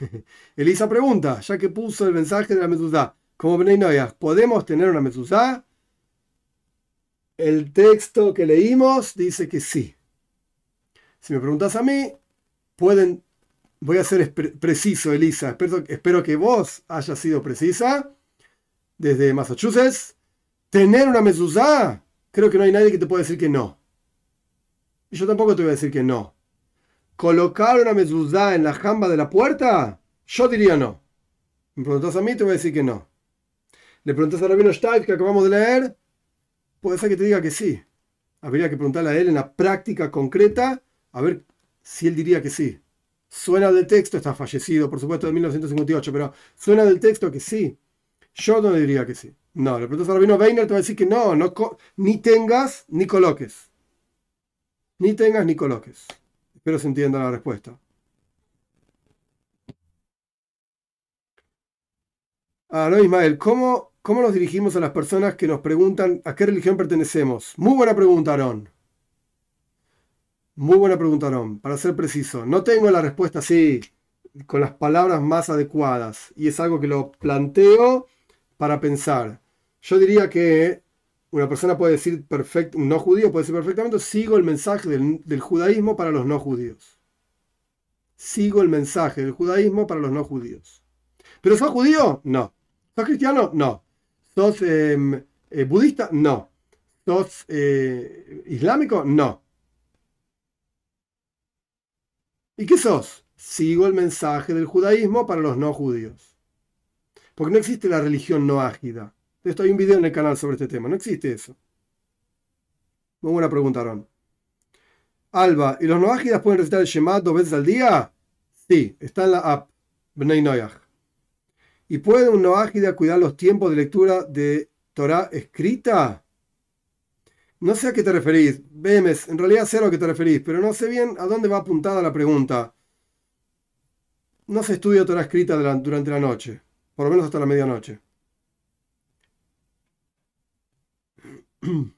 Speaker 1: Elisa pregunta, ya que puso el mensaje de la mezuzá, como Benay ¿podemos tener una mezuzá? El texto que leímos dice que sí. Si me preguntas a mí, pueden voy a ser preciso, Elisa. Espero, espero, que vos hayas sido precisa desde Massachusetts. Tener una mezuzá, creo que no hay nadie que te pueda decir que no. Y yo tampoco te voy a decir que no. Colocar una mezuzá en la jamba de la puerta, yo diría no. Me preguntas a mí, te voy a decir que no. Le preguntas a Rabino Stein, que acabamos de leer, puede ser que te diga que sí. Habría que preguntarle a él en la práctica concreta, a ver si él diría que sí. Suena del texto, está fallecido, por supuesto, de 1958, pero suena del texto que sí. Yo no diría que sí. No, le preguntas a Rabino Weiner, te va a decir que no ni tengas ni coloques. Ni tengas ni coloques. Espero se entienda la respuesta. Ah, no, Ismael, ¿cómo, ¿cómo nos dirigimos a las personas que nos preguntan a qué religión pertenecemos? Muy buena pregunta, Aaron. Muy buena pregunta, Aaron. Para ser preciso, no tengo la respuesta así, con las palabras más adecuadas. Y es algo que lo planteo para pensar. Yo diría que una persona puede decir, perfecto, un no judío puede decir perfectamente, sigo el mensaje del, judaísmo para los no judíos. Sigo el mensaje del judaísmo para los no judíos. ¿Pero sos judío? No. ¿Sos cristiano? No. ¿Sos em, eh, budista? No. ¿Sos eh, islámico? No. ¿Y qué sos? Sigo el mensaje del judaísmo para los no judíos. Porque no existe la religión no ágida. Esto hay un video en el canal sobre este tema. No existe eso. Muy buena pregunta, Aaron. Alba, ¿y los no ágidas pueden recitar el Shema dos veces al día? Sí, está en la app. Bnei Noyach. ¿Y puede un no ágida cuidar los tiempos de lectura de Torah escrita? No sé a qué te referís, Bemes, en realidad sé a lo que te referís, pero no sé bien a dónde va apuntada la pregunta. No se estudia Torah escrita durante la noche, por lo menos hasta la medianoche.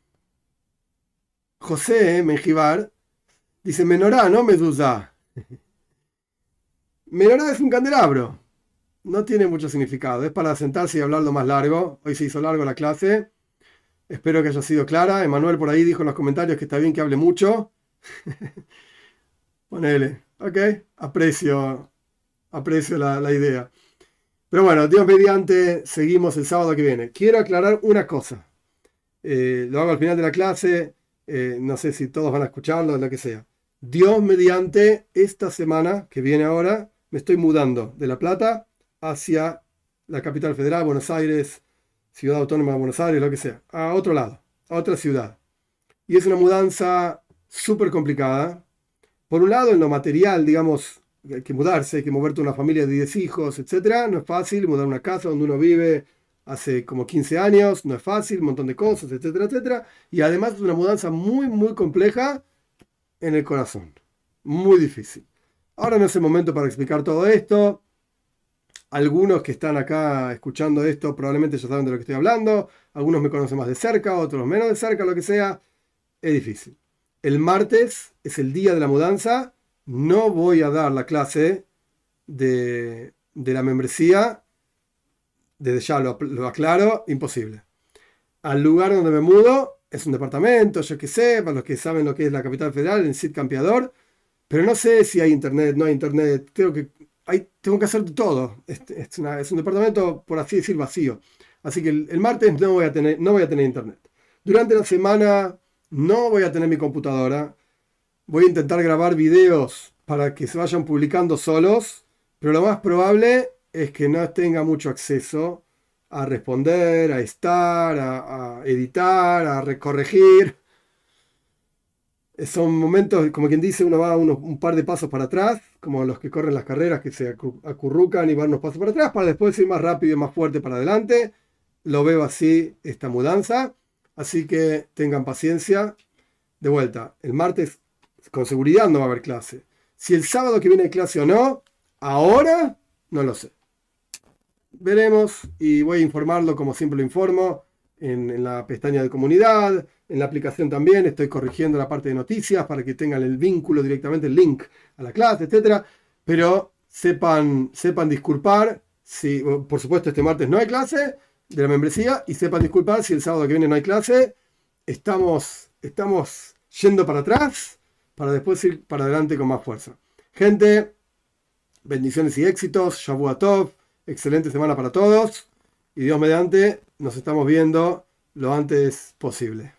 Speaker 1: José Menjivar dice menorá, no medusa. Menorá es un candelabro. No tiene mucho significado. Es para sentarse y hablarlo más largo. Hoy se hizo largo la clase. Espero que haya sido clara. Emanuel por ahí dijo en los comentarios que está bien que hable mucho. Ponele. Ok. Aprecio. Aprecio la, idea. Pero bueno, Dios mediante, seguimos el sábado que viene. Quiero aclarar una cosa. Eh, lo hago al final de la clase. Eh, no sé si todos van a escucharlo lo que sea. Dios mediante, esta semana que viene ahora, me estoy mudando de La Plata hacia la capital federal, Buenos Aires, Ciudad Autónoma de Buenos Aires, lo que sea, a otro lado, a otra ciudad. Y es una mudanza súper complicada. Por un lado, en lo material, digamos, hay que mudarse, hay que moverte una familia de 10 hijos, etc. No es fácil mudar una casa donde uno vive hace como 15 años, no es fácil, un montón de cosas, etcétera, etcétera. Y además es una mudanza muy, muy compleja en el corazón. Muy difícil. Ahora no es el momento para explicar todo esto. Algunos que están acá escuchando esto probablemente ya saben de lo que estoy hablando. Algunos me conocen más de cerca, otros menos de cerca, lo que sea. Es difícil. El martes es el día de la mudanza. No voy a dar la clase de, la membresía. Desde ya lo, lo aclaro, imposible. Al lugar donde me mudo es un departamento, yo qué sé, para los que saben lo que es la capital federal, en Cid Campeador, pero no sé si hay internet, no hay internet, tengo que, hay, tengo que hacer todo. Es, es, es, un departamento, por así decir, vacío. Así que el, el, martes no voy, a tener, no voy a tener internet. Durante la semana no voy a tener mi computadora. Voy a intentar grabar videos para que se vayan publicando solos, pero lo más probable es que no tenga mucho acceso a responder, a estar, a, editar, a recorregir. Son momentos, como quien dice, uno va unos, un par de pasos para atrás, como los que corren las carreras, que se acurrucan y van unos pasos para atrás, para después ir más rápido y más fuerte para adelante. Lo veo así, esta mudanza. Así que tengan paciencia. De vuelta, el martes con seguridad no va a haber clase. Si el sábado que viene hay clase o no, ahora no lo sé veremos y voy a informarlo como siempre lo informo en, la pestaña de comunidad, en la aplicación también, estoy corrigiendo la parte de noticias para que tengan el vínculo directamente, el link a la clase, etcétera, pero sepan, sepan disculpar si, por supuesto, este martes no hay clase de la membresía y sepan disculpar si el sábado que viene no hay clase, estamos, estamos yendo para atrás para después ir para adelante con más fuerza. Gente, bendiciones y éxitos, Shavuatov excelente semana para todos y Dios mediante nos estamos viendo lo antes posible.